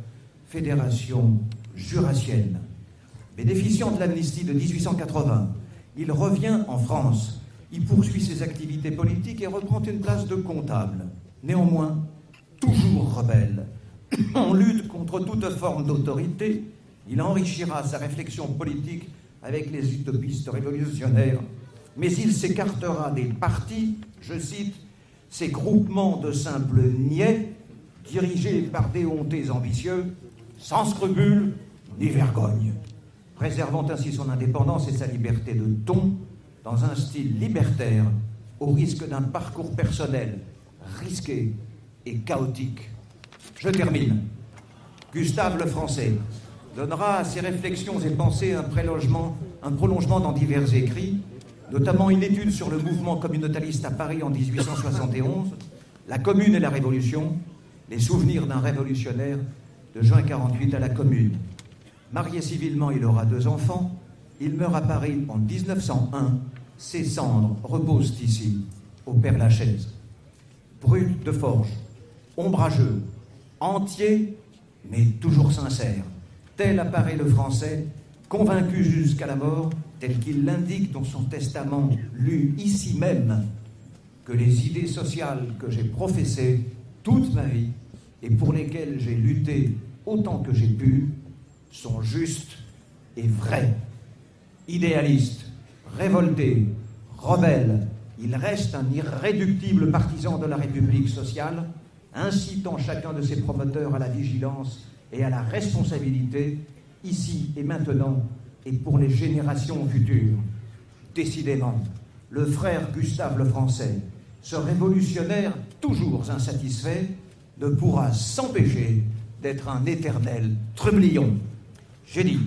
fédération jurassienne. Bénéficiant de l'amnistie de 1880, il revient en France il poursuit ses activités politiques et reprend une place de comptable. Néanmoins, toujours rebelle, en lutte contre toute forme d'autorité, il enrichira sa réflexion politique avec les utopistes révolutionnaires, mais il s'écartera des partis, je cite, ces groupements de simples niais, dirigés par des hontés ambitieux, sans scrupules ni vergogne, préservant ainsi son indépendance et sa liberté de ton, dans un style libertaire, au risque d'un parcours personnel risqué et chaotique. Je termine. Gustave le Français, donnera à ses réflexions et pensées un prolongement, un prolongement dans divers écrits, notamment une étude sur le mouvement communautaliste à Paris en 1871, la Commune et la Révolution, les souvenirs d'un révolutionnaire de juin 48 à la Commune. Marié civilement, il aura deux enfants. Il meurt à Paris en 1901. Ses cendres reposent ici, au Père Lachaise. Brut de forge, ombrageux, entier, mais toujours sincère. Tel apparaît le français, convaincu jusqu'à la mort, tel qu'il l'indique dans son testament, lu ici même, que les idées sociales que j'ai professées toute ma vie et pour lesquelles j'ai lutté autant que j'ai pu sont justes et vraies. Idéaliste, révolté, rebelle, il reste un irréductible partisan de la République sociale, incitant chacun de ses promoteurs à la vigilance et à la responsabilité, ici et maintenant, et pour les générations futures. Décidément, le frère Gustave le Français, ce révolutionnaire toujours insatisfait, ne pourra s'empêcher d'être un éternel trublion. J'ai dit.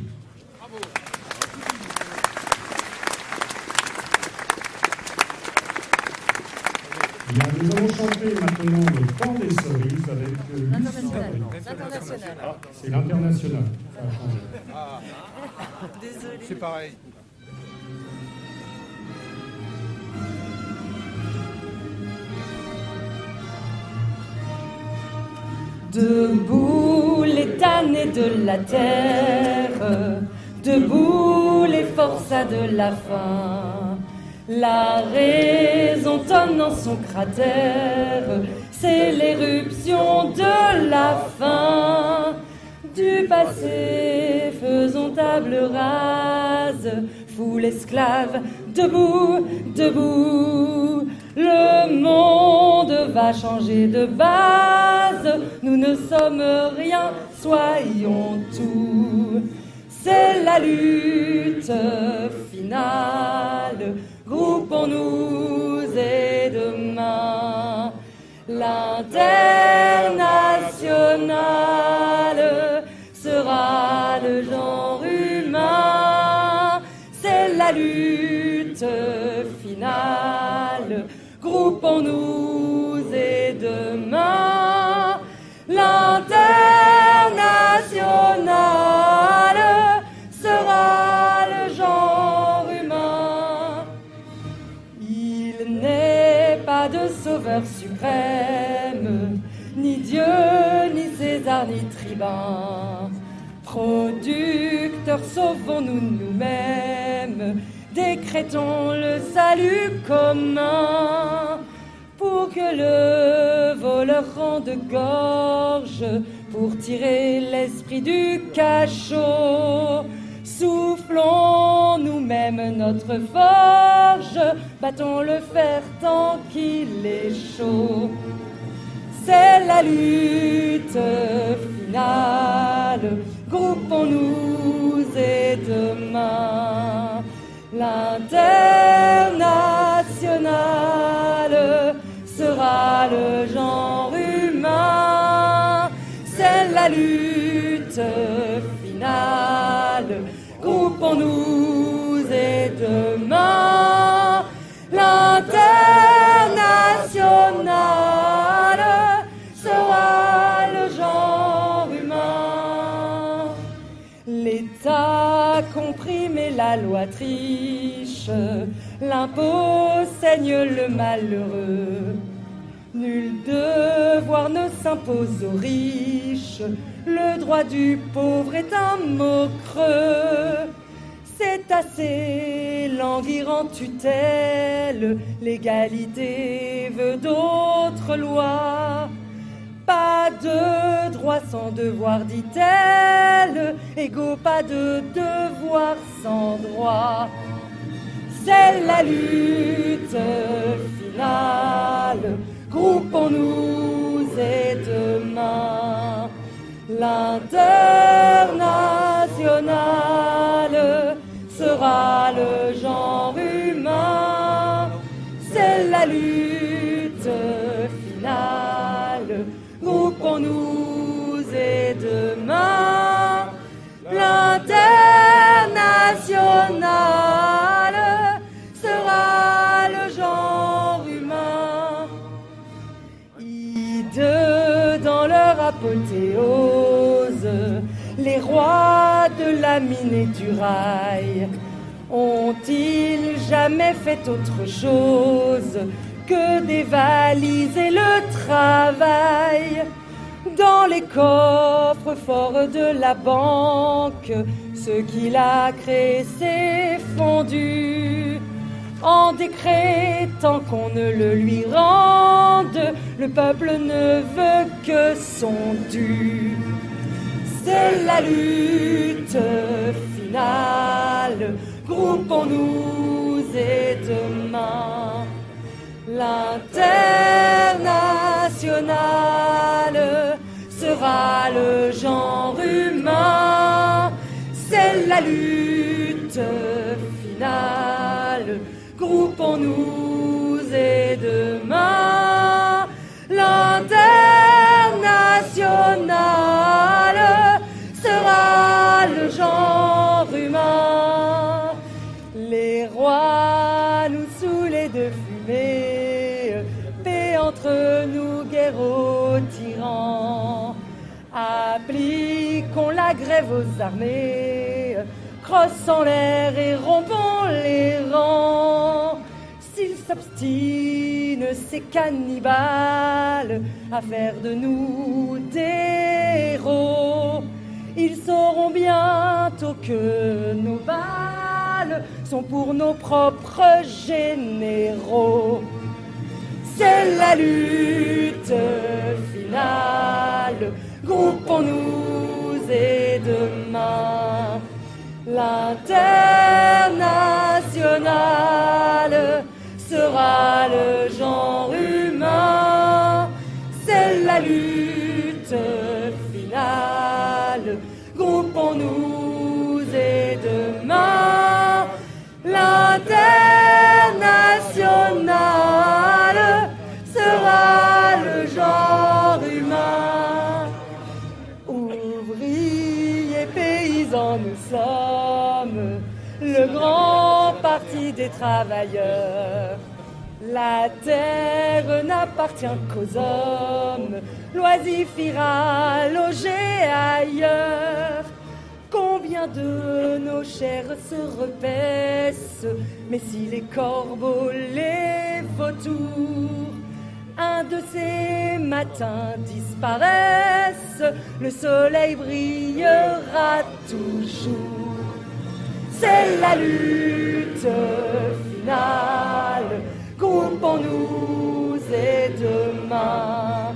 Bien, nous allons chanter maintenant le temps des cerises avec euh, L'international. Lucie L'international. Ah, c'est l'international. Ça a changé. Ah. Désolé. C'est pareil. Debout les damnés de la terre, debout les forçats de la faim. La raison tonne dans son cratère, c'est l'éruption de la fin. Du passé, faisons table rase, foule esclave, debout, debout. Le monde va changer de base, nous ne sommes rien, soyons tout. C'est la lutte finale, groupons-nous et demain. L'international sera le genre humain, c'est la lutte finale, groupons-nous et demain. L'international ni Dieu, ni César, ni tribun. Producteurs, sauvons-nous nous-mêmes, décrétons le salut commun. Pour que le voleur rende gorge, pour tirer l'esprit du cachot. Soufflons nous-mêmes notre forge, battons le fer tant qu'il est chaud. C'est la lutte finale, groupons-nous et demain. L'international sera le genre humain, c'est la lutte finale, groupons-nous et demain. L'international sera le genre humain. L'État comprime et la loi triche, l'impôt saigne le malheureux. Nul devoir ne s'impose aux riches, le droit du pauvre est un mot creux. Assez languir en tutelle, l'égalité veut d'autres lois. Pas de droit sans devoir, dit-elle, égaux, pas de devoir sans droit. C'est la lutte finale, groupons-nous et demain. L'international sera le genre humain, c'est la lutte finale, groupons-nous et demain. sera le genre humain. Hideux dans leur apothéose, les rois de la mine et du rail ont-ils jamais fait autre chose que dévaliser le travail? Dans les coffres forts de la banque Ce qu'il a créé s'est fondu en décrétant qu'on ne le lui rende. Le peuple ne veut que son dû. C'est la lutte finale. Groupons-nous et demain L'international sera le genre humain. C'est la lutte finale. Groupons-nous et demain guerre aux tyrans. Appliquons la grève aux armées, crosse en l'air et rompons les rangs. S'ils s'obstinent, ces cannibales, à faire de nous des héros, ils sauront bientôt que nos balles sont pour nos propres généraux. C'est la lutte finale, groupons-nous et demain l'international sera le genre humain. C'est la lutte finale. Groupons-nous et demain l'international travailleurs. La terre n'appartient qu'aux hommes, l'oisif ira loger ailleurs. Combien de nos chairs se repaissent, mais si les corbeaux, les vautours, un de ces matins disparaissent, le soleil brillera toujours. C'est la lutte finale, groupons-nous et demain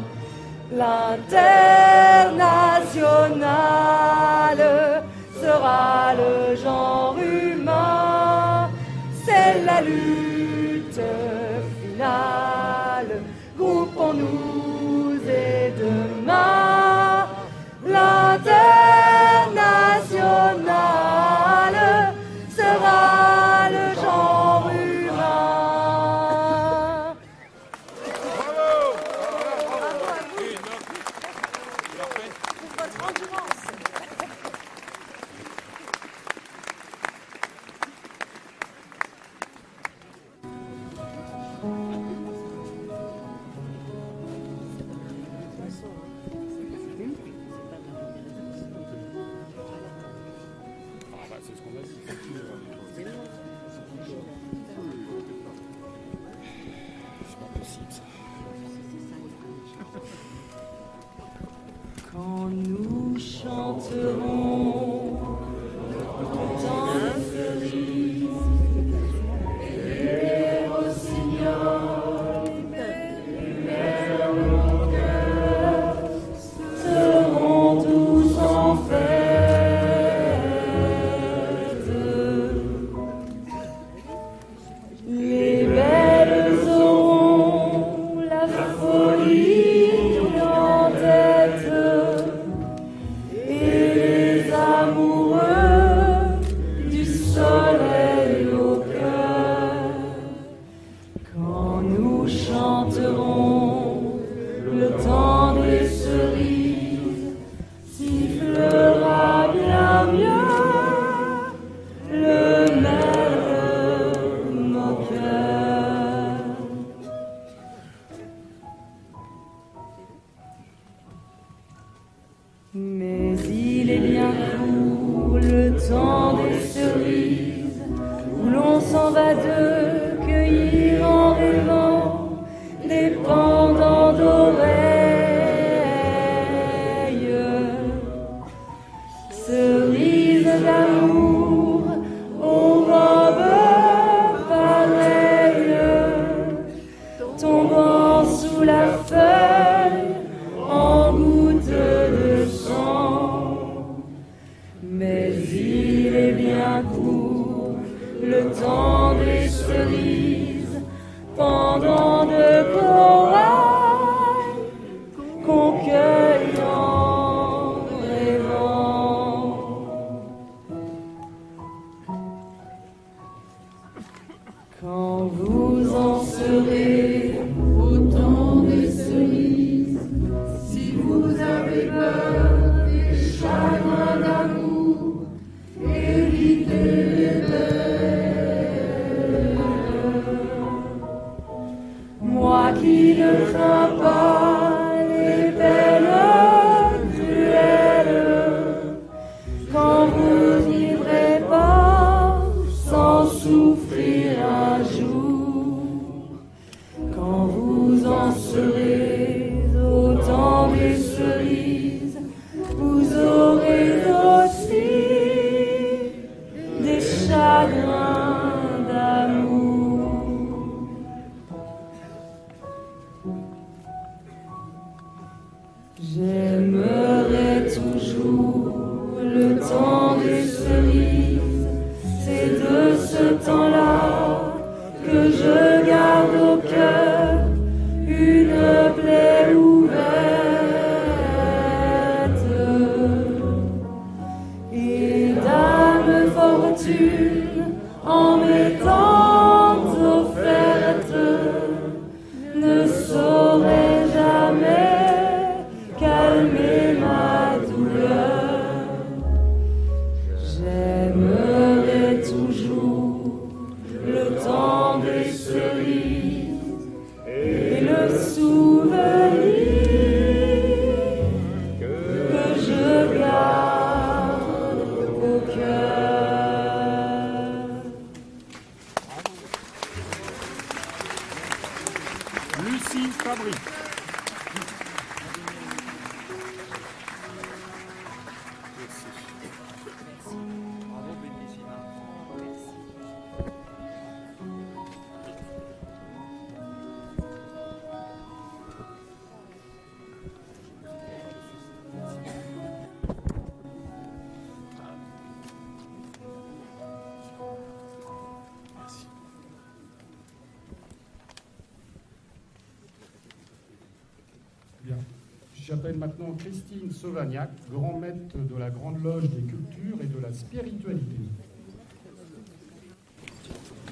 l'international sera le genre humain. C'est la lutte finale. Groupons-nous des cerises, où l'on s'en va de cueillir en rêvant des pans. Sauvagnac, grand maître de la Grande Loge des Cultures et de la Spiritualité.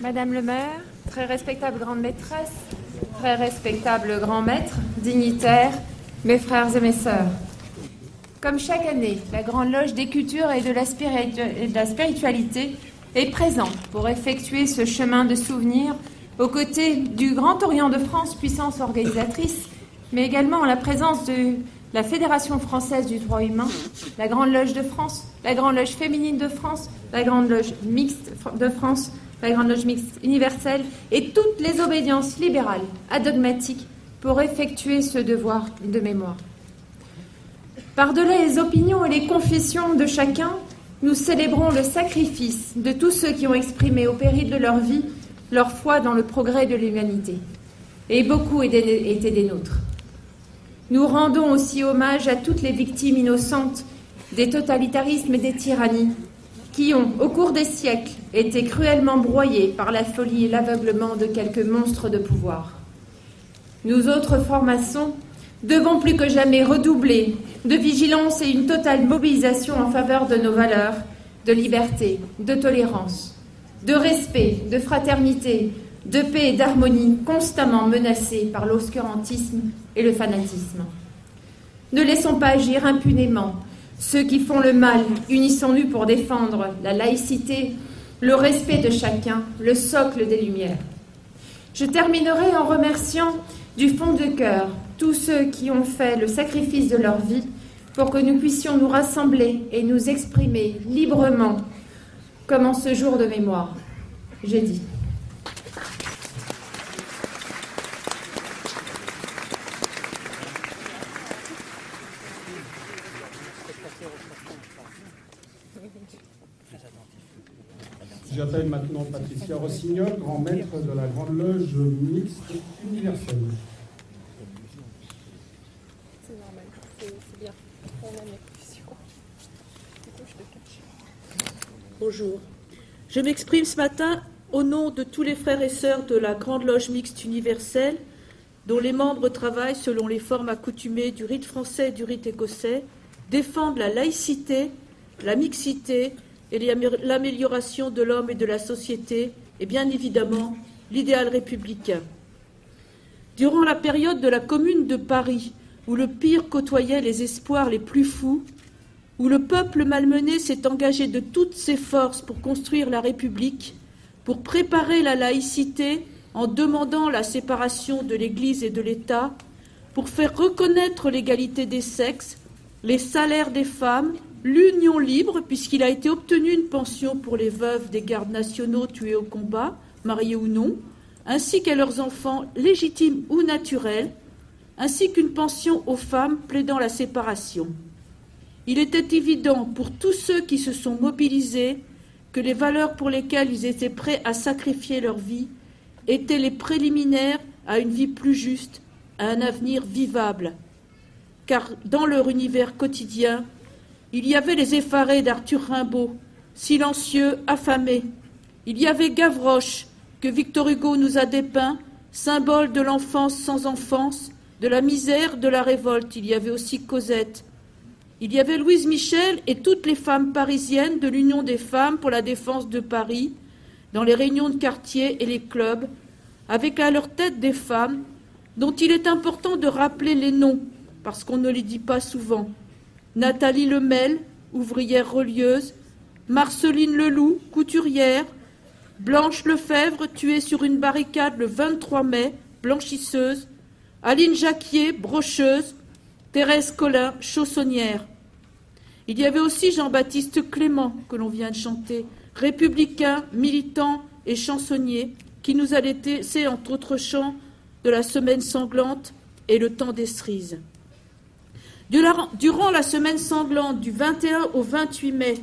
Madame le maire, très respectable grande maîtresse, très respectable grand maître, dignitaires, mes frères et mes sœurs. Comme chaque année, la Grande Loge des Cultures et de la, spiritu- et de la Spiritualité est présente pour effectuer ce chemin de souvenirs aux côtés du Grand Orient de France, puissance organisatrice, mais également en la présence de la Fédération française du droit humain, la Grande Loge de France, la Grande Loge féminine de France, la Grande Loge mixte de France, la Grande Loge mixte universelle et toutes les obédiences libérales, adogmatiques, pour effectuer ce devoir de mémoire. Par-delà les opinions et les confessions de chacun, nous célébrons le sacrifice de tous ceux qui ont exprimé au péril de leur vie leur foi dans le progrès de l'humanité. Et beaucoup étaient étaient des nôtres. Nous rendons aussi hommage à toutes les victimes innocentes des totalitarismes et des tyrannies qui ont, au cours des siècles, été cruellement broyées par la folie et l'aveuglement de quelques monstres de pouvoir. Nous autres francs-maçons devons plus que jamais redoubler de vigilance et une totale mobilisation en faveur de nos valeurs de liberté, de tolérance, de respect, de fraternité, de paix et d'harmonie constamment menacées par l'obscurantisme et le fanatisme. Ne laissons pas agir impunément ceux qui font le mal, unissons-nous pour défendre la laïcité, le respect de chacun, le socle des Lumières. Je terminerai en remerciant du fond de cœur tous ceux qui ont fait le sacrifice de leur vie pour que nous puissions nous rassembler et nous exprimer librement comme en ce jour de mémoire. J'ai dit. J'appelle maintenant Patricia Rossignol, grand maître de la Grande Loge mixte universelle. Bonjour. Je m'exprime ce matin au nom de tous les frères et sœurs de la Grande Loge mixte universelle, dont les membres travaillent selon les formes accoutumées du rite français et du rite écossais, défendent la laïcité, la mixité et l'amélioration de l'homme et de la société, et bien évidemment l'idéal républicain. Durant la période de la Commune de Paris, où le pire côtoyait les espoirs les plus fous, où le peuple malmené s'est engagé de toutes ses forces pour construire la République, pour préparer la laïcité en demandant la séparation de l'Église et de l'État, pour faire reconnaître l'égalité des sexes, les salaires des femmes, l'union libre, puisqu'il a été obtenu une pension pour les veuves des gardes nationaux tués au combat, mariés ou non, ainsi qu'à leurs enfants légitimes ou naturels, ainsi qu'une pension aux femmes plaidant la séparation. Il était évident pour tous ceux qui se sont mobilisés que les valeurs pour lesquelles ils étaient prêts à sacrifier leur vie étaient les préliminaires à une vie plus juste, à un avenir vivable. Car dans leur univers quotidien, il y avait les effarés d'Arthur Rimbaud, silencieux, affamés. Il y avait Gavroche, que Victor Hugo nous a dépeint, symbole de l'enfance sans enfance, de la misère, de la révolte. Il y avait aussi Cosette. Il y avait Louise Michel et toutes les femmes parisiennes de l'Union des femmes pour la défense de Paris, dans les réunions de quartier et les clubs, avec à leur tête des femmes dont il est important de rappeler les noms, parce qu'on ne les dit pas souvent. Nathalie Lemel, ouvrière relieuse, Marceline Leloup, couturière, Blanche Lefebvre, tuée sur une barricade le 23 mai, blanchisseuse, Aline Jacquier, brocheuse, Thérèse Collin, chaussonnière. Il y avait aussi Jean-Baptiste Clément, que l'on vient de chanter, républicain, militant et chansonnier, qui nous a laissé, entre autres chants, de la semaine sanglante et le temps des cerises. Durant la semaine sanglante du 21 au 28 mai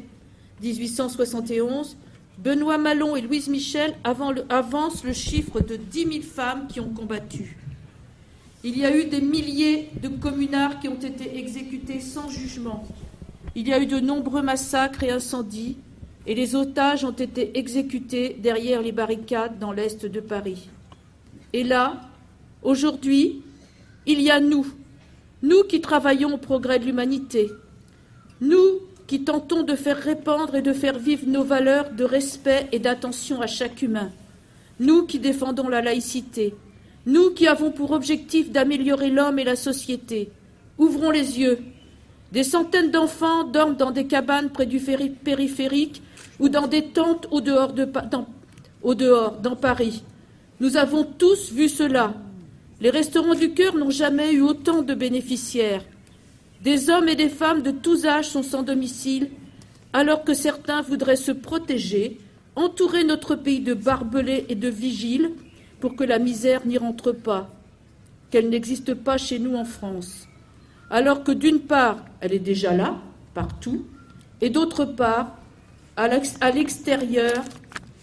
1871, Benoît Malon et Louise Michel avancent le chiffre de 10 000 femmes qui ont combattu. Il y a eu des milliers de communards qui ont été exécutés sans jugement. Il y a eu de nombreux massacres et incendies, et les otages ont été exécutés derrière les barricades dans l'est de Paris. Et là, aujourd'hui, il y a nous, nous qui travaillons au progrès de l'humanité, nous qui tentons de faire répandre et de faire vivre nos valeurs de respect et d'attention à chaque humain, nous qui défendons la laïcité, nous qui avons pour objectif d'améliorer l'homme et la société, ouvrons les yeux. Des centaines d'enfants dorment dans des cabanes près du périphérique ou dans des tentes au dehors, dehors, dans Paris. Nous avons tous vu cela. Les restaurants du cœur n'ont jamais eu autant de bénéficiaires. Des hommes et des femmes de tous âges sont sans domicile, alors que certains voudraient se protéger, entourer notre pays de barbelés et de vigiles, pour que la misère n'y rentre pas, qu'elle n'existe pas chez nous en France, alors que d'une part, elle est déjà là, partout, et d'autre part, à l'extérieur,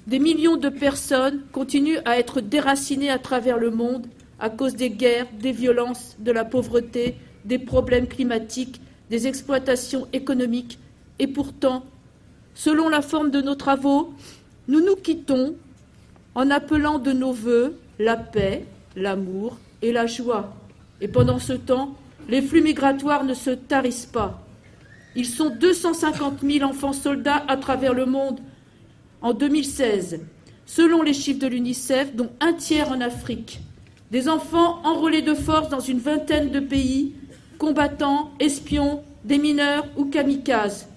des millions de personnes continuent à être déracinées à travers le monde à cause des guerres, des violences, de la pauvreté, des problèmes climatiques, des exploitations économiques. Et pourtant, selon la forme de nos travaux, nous nous quittons en appelant de nos voeux la paix, l'amour et la joie. Et pendant ce temps, les flux migratoires ne se tarissent pas. Ils sont 250 000 enfants soldats à travers le monde en 2016, selon les chiffres de l'UNICEF, dont un tiers en Afrique. Des enfants enrôlés de force dans une vingtaine de pays, combattants, espions, des mineurs ou kamikazes.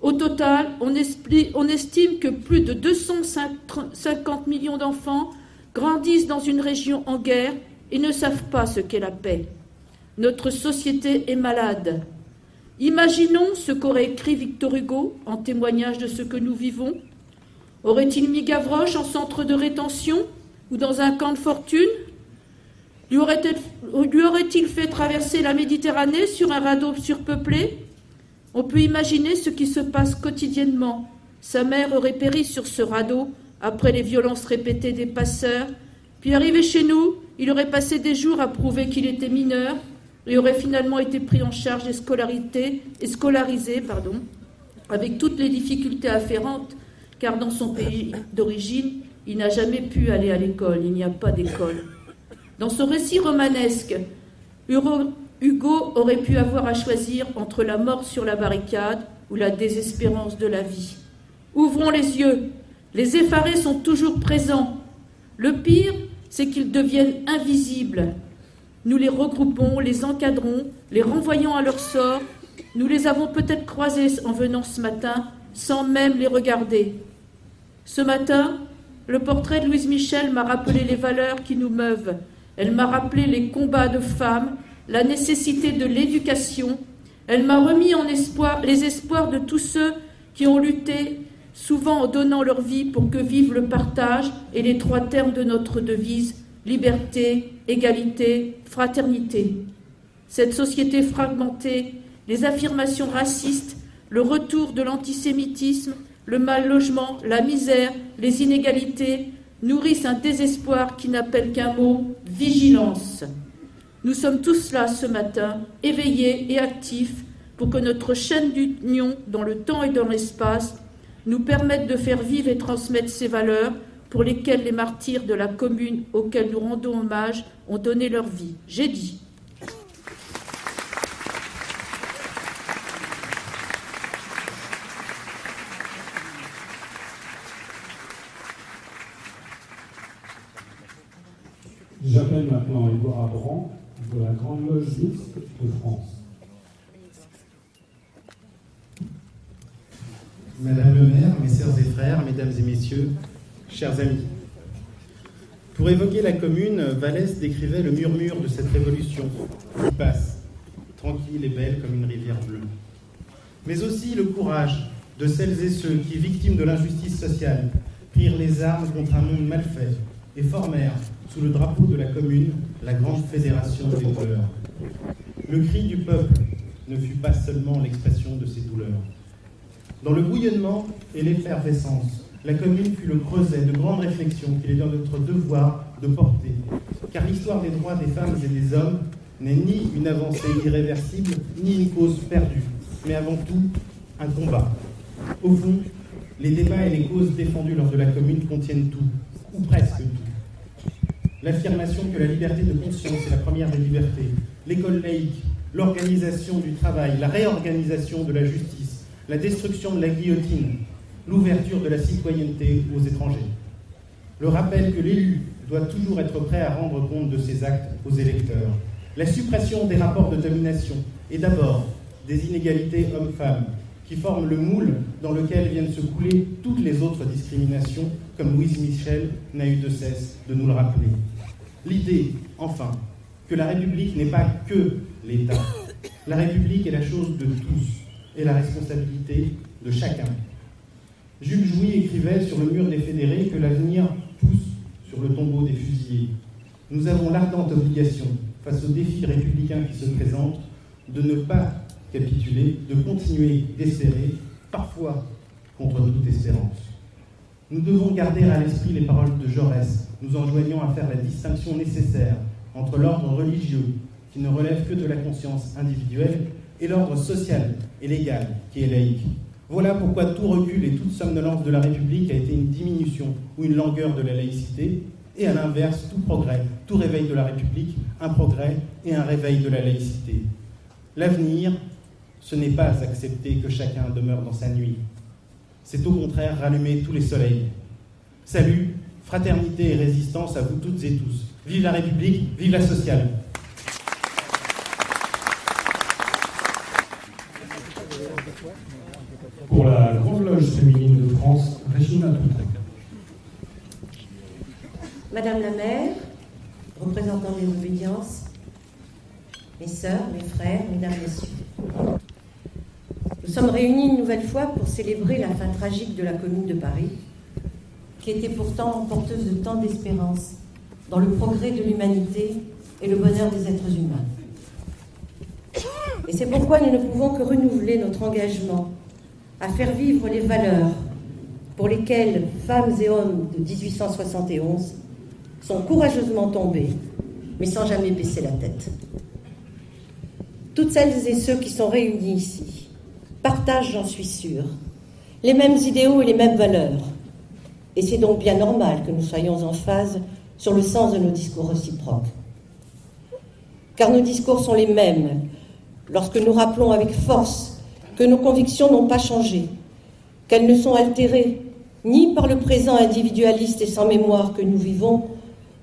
Au total, on, estime que plus de 250 millions d'enfants grandissent dans une région en guerre et ne savent pas ce qu'est la paix. Notre société est malade. Imaginons ce qu'aurait écrit Victor Hugo en témoignage de ce que nous vivons. Aurait-il mis Gavroche en centre de rétention ou dans un camp de fortune Lui aurait-il fait traverser la Méditerranée sur un radeau surpeuplé? On peut imaginer ce qui se passe quotidiennement. Sa mère aurait péri sur ce radeau après les violences répétées des passeurs. Puis arrivé chez nous, il aurait passé des jours à prouver qu'il était mineur. et aurait finalement été pris en charge et, scolarisé avec toutes les difficultés afférentes, car dans son pays d'origine, il n'a jamais pu aller à l'école, il n'y a pas d'école. Dans son récit romanesque, Hugo aurait pu avoir à choisir entre la mort sur la barricade ou la désespérance de la vie. Ouvrons les yeux, les effarés sont toujours présents. Le pire, c'est qu'ils deviennent invisibles. Nous les regroupons, les encadrons, les renvoyons à leur sort. Nous les avons peut-être croisés en venant ce matin sans même les regarder. Ce matin, le portrait de Louise Michel m'a rappelé les valeurs qui nous meuvent. Elle m'a rappelé les combats de femmes, la nécessité de l'éducation. Elle m'a remis en espoir les espoirs de tous ceux qui ont lutté souvent en donnant leur vie pour que vive le partage et les trois termes de notre devise liberté, égalité, fraternité. Cette société fragmentée, les affirmations racistes, le retour de l'antisémitisme, le mal logement, la misère, les inégalités nourrissent un désespoir qui n'appelle qu'un mot vigilance. Nous sommes tous là ce matin, éveillés et actifs, pour que notre chaîne d'union dans le temps et dans l'espace nous permettent de faire vivre et transmettre ces valeurs pour lesquelles les martyrs de la commune auxquels nous rendons hommage ont donné leur vie. J'ai dit. J'appelle maintenant Édouard Abran de la Grande Loge de France. Madame le maire, mes sœurs et frères, mesdames et messieurs, chers amis. Pour évoquer la commune, Vallès décrivait le murmure de cette révolution qui passe, tranquille et belle comme une rivière bleue. Mais aussi le courage de celles et ceux qui, victimes de l'injustice sociale, prirent les armes contre un monde mal fait et formèrent, sous le drapeau de la commune, la grande fédération des douleurs. Le cri du peuple ne fut pas seulement l'expression de ses douleurs. Dans le bouillonnement et l'effervescence, la commune fut le creuset de grandes réflexions qu'il est dans notre devoir de porter. Car l'histoire des droits des femmes et des hommes n'est ni une avancée irréversible, ni une cause perdue, mais avant tout un combat. Au fond, les débats et les causes défendues lors de la commune contiennent tout, ou presque tout. L'affirmation que la liberté de conscience est la première des libertés, l'école laïque, l'organisation du travail, la réorganisation de la justice, la destruction de la guillotine, l'ouverture de la citoyenneté aux étrangers. Le rappel que l'élu doit toujours être prêt à rendre compte de ses actes aux électeurs. La suppression des rapports de domination et d'abord des inégalités hommes-femmes qui forment le moule dans lequel viennent se couler toutes les autres discriminations, comme Louise Michel n'a eu de cesse de nous le rappeler. L'idée, enfin, que la République n'est pas que l'État. La République est la chose de tous et la responsabilité de chacun. Jules Jouy écrivait sur le mur des fédérés que l'avenir pousse sur le tombeau des fusillés. Nous avons l'ardente obligation, face aux défis républicains qui se présentent, de ne pas capituler, de continuer d'espérer, parfois contre toute espérance. Nous devons garder à l'esprit les paroles de Jaurès, nous enjoignant à faire la distinction nécessaire entre l'ordre religieux, qui ne relève que de la conscience individuelle, et l'ordre social et légal qui est laïque. Voilà pourquoi tout recul et toute somnolence de la République a été une diminution ou une langueur de la laïcité, et à l'inverse, tout progrès, tout réveil de la République, un progrès et un réveil de la laïcité. L'avenir, ce n'est pas accepter que chacun demeure dans sa nuit. C'est au contraire rallumer tous les soleils. Salut, fraternité et résistance à vous toutes et tous. Vive la République, vive la sociale. Pour la Grande Loge féminine de France, Régina. Madame la maire, représentant des obédiences, mes sœurs, mes frères, mesdames, messieurs. Nous sommes réunis une nouvelle fois pour célébrer la fin tragique de la commune de Paris, qui était pourtant porteuse de tant d'espérance dans le progrès de l'humanité et le bonheur des êtres humains. Et c'est pourquoi nous ne pouvons que renouveler notre engagement à faire vivre les valeurs pour lesquelles femmes et hommes de 1871 sont courageusement tombés, mais sans jamais baisser la tête. toutes celles et ceux qui sont réunis ici partagent, j'en suis sûre, les mêmes idéaux et les mêmes valeurs. Et c'est donc bien normal que nous soyons en phase sur le sens de nos discours réciproques. Car nos discours sont les mêmes lorsque nous rappelons avec force que nos convictions n'ont pas changé, qu'elles ne sont altérées ni par le présent individualiste et sans mémoire que nous vivons,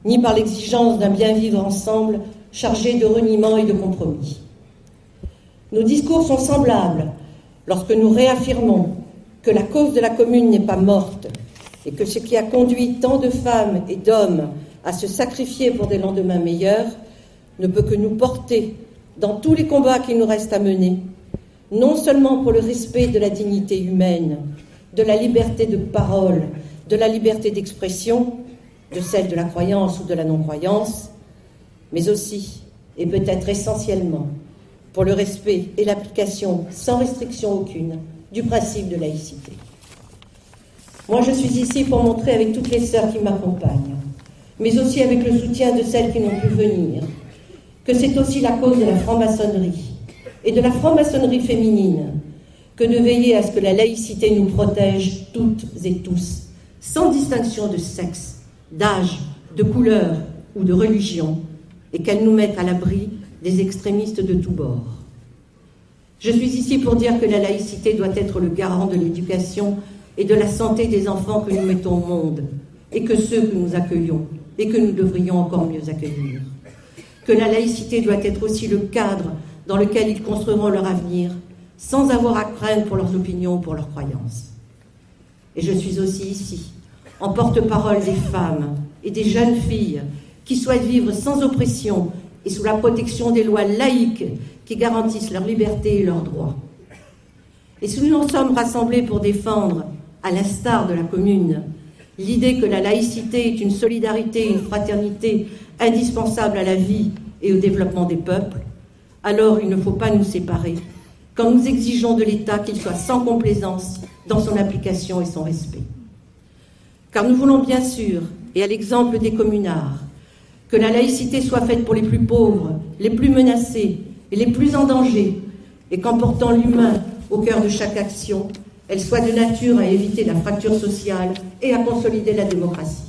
ni par l'exigence d'un bien vivre ensemble chargé de reniement et de compromis. Nos discours sont semblables lorsque nous réaffirmons que la cause de la commune n'est pas morte et que ce qui a conduit tant de femmes et d'hommes à se sacrifier pour des lendemains meilleurs ne peut que nous porter dans tous les combats qui nous restent à mener, non seulement pour le respect de la dignité humaine, de la liberté de parole, de la liberté d'expression, de celle de la croyance ou de la non-croyance, mais aussi, et peut-être essentiellement, pour le respect et l'application sans restriction aucune du principe de laïcité. Moi, je suis ici pour montrer avec toutes les sœurs qui m'accompagnent, mais aussi avec le soutien de celles qui n'ont pu venir, que c'est aussi la cause de la franc-maçonnerie et de la franc-maçonnerie féminine que de veiller à ce que la laïcité nous protège toutes et tous, sans distinction de sexe, d'âge, de couleur ou de religion, et qu'elle nous mette à l'abri des extrémistes de tous bords. Je suis ici pour dire que la laïcité doit être le garant de l'éducation et de la santé des enfants que nous mettons au monde, et que ceux que nous accueillons, et que nous devrions encore mieux accueillir. Que la laïcité doit être aussi le cadre dans lequel ils construiront leur avenir, sans avoir à craindre pour leurs opinions ou pour leurs croyances. Et je suis aussi ici, en porte-parole des femmes et des jeunes filles qui souhaitent vivre sans oppression et sous la protection des lois laïques qui garantissent leur liberté et leurs droits. Et si nous nous sommes rassemblés pour défendre, à l'instar de la commune, l'idée que la laïcité est une solidarité, une fraternité indispensable à la vie et au développement des peuples, alors il ne faut pas nous séparer quand nous exigeons de l'État qu'il soit sans complaisance dans son application et son respect. Car nous voulons bien sûr, et à l'exemple des communards, que la laïcité soit faite pour les plus pauvres, les plus menacés et les plus en danger, et qu'en portant l'humain au cœur de chaque action, elle soit de nature à éviter la fracture sociale et à consolider la démocratie.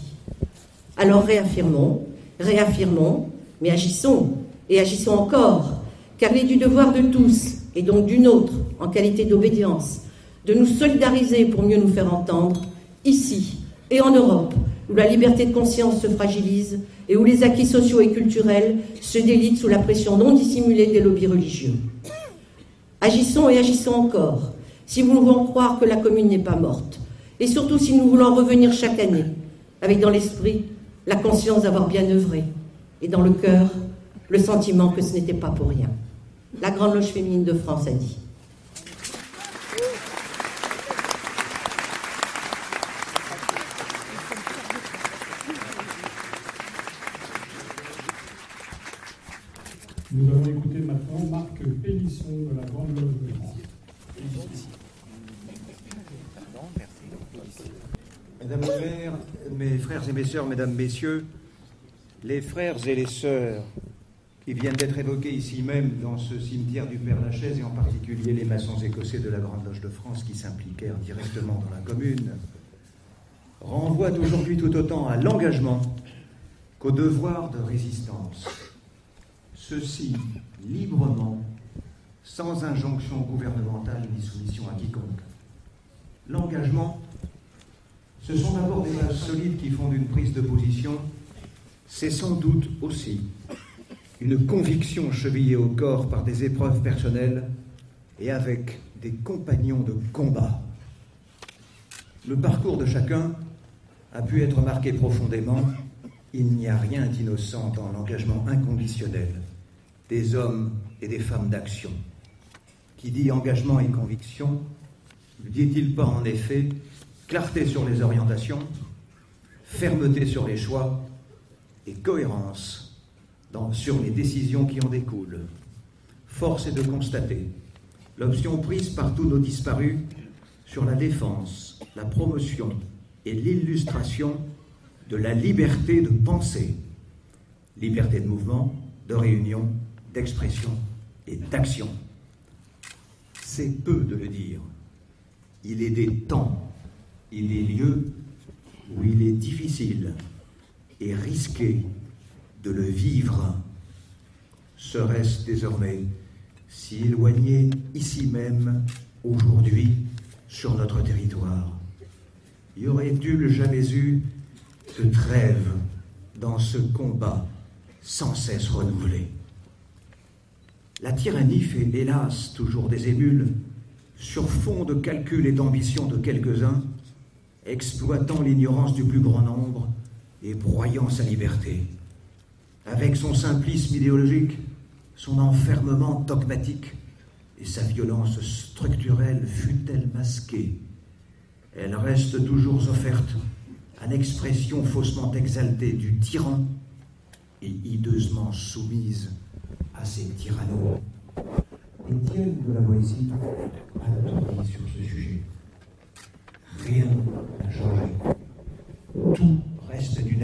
Alors réaffirmons, réaffirmons, mais agissons, et agissons encore, car il est du devoir de tous, et donc d'une autre, en qualité d'obédience, de nous solidariser pour mieux nous faire entendre, ici et en Europe, où la liberté de conscience se fragilise et où les acquis sociaux et culturels se délitent sous la pression non dissimulée des lobbies religieux. Agissons et agissons encore, si nous voulons croire que la commune n'est pas morte, et surtout si nous voulons revenir chaque année, avec dans l'esprit la conscience d'avoir bien œuvré, et dans le cœur le sentiment que ce n'était pas pour rien. La Grande Loge féminine de France a dit. Nous allons écouter maintenant Marc Pélisson de la de. Mesdames les mères, mes frères et mes sœurs, mesdames, messieurs, les frères et les sœurs qui viennent d'être évoqués ici même dans ce cimetière du Père-Lachaise et en particulier les maçons écossais de la Grande Loge de France qui s'impliquèrent directement dans la commune, renvoient aujourd'hui tout autant à l'engagement qu'au devoir de résistance. Ceci librement, sans injonction gouvernementale ni soumission à quiconque. L'engagement, ce sont d'abord des bases solides qui font une prise de position, c'est sans doute aussi une conviction chevillée au corps par des épreuves personnelles et avec des compagnons de combat. Le parcours de chacun a pu être marqué profondément. Il n'y a rien d'innocent dans l'engagement inconditionnel des hommes et des femmes d'action. Qui dit engagement et conviction, ne dit-il pas en effet clarté sur les orientations, fermeté sur les choix et cohérence sur les décisions qui en découlent. Force est de constater l'option prise par tous nos disparus sur la défense, la promotion et l'illustration de la liberté de penser, liberté de mouvement, de réunion, d'expression et d'action. C'est peu de le dire. Il est des temps et des lieux où il est difficile et risqué de le vivre. Serait-ce désormais si éloigné ici même, aujourd'hui, sur notre territoire? Y aurait-il jamais eu de trêve dans ce combat sans cesse renouvelé? La tyrannie fait hélas toujours des émules sur fond de calculs et d'ambition de quelques-uns, exploitant l'ignorance du plus grand nombre et broyant sa liberté. Avec son simplisme idéologique, son enfermement dogmatique et sa violence structurelle fut-elle masquée, elle reste toujours offerte à l'expression faussement exaltée du tyran et hideusement soumise à ses tyrannos. Étienne de la Boétie a tout dit sur ce sujet. Rien n'a changé. Tout reste d'une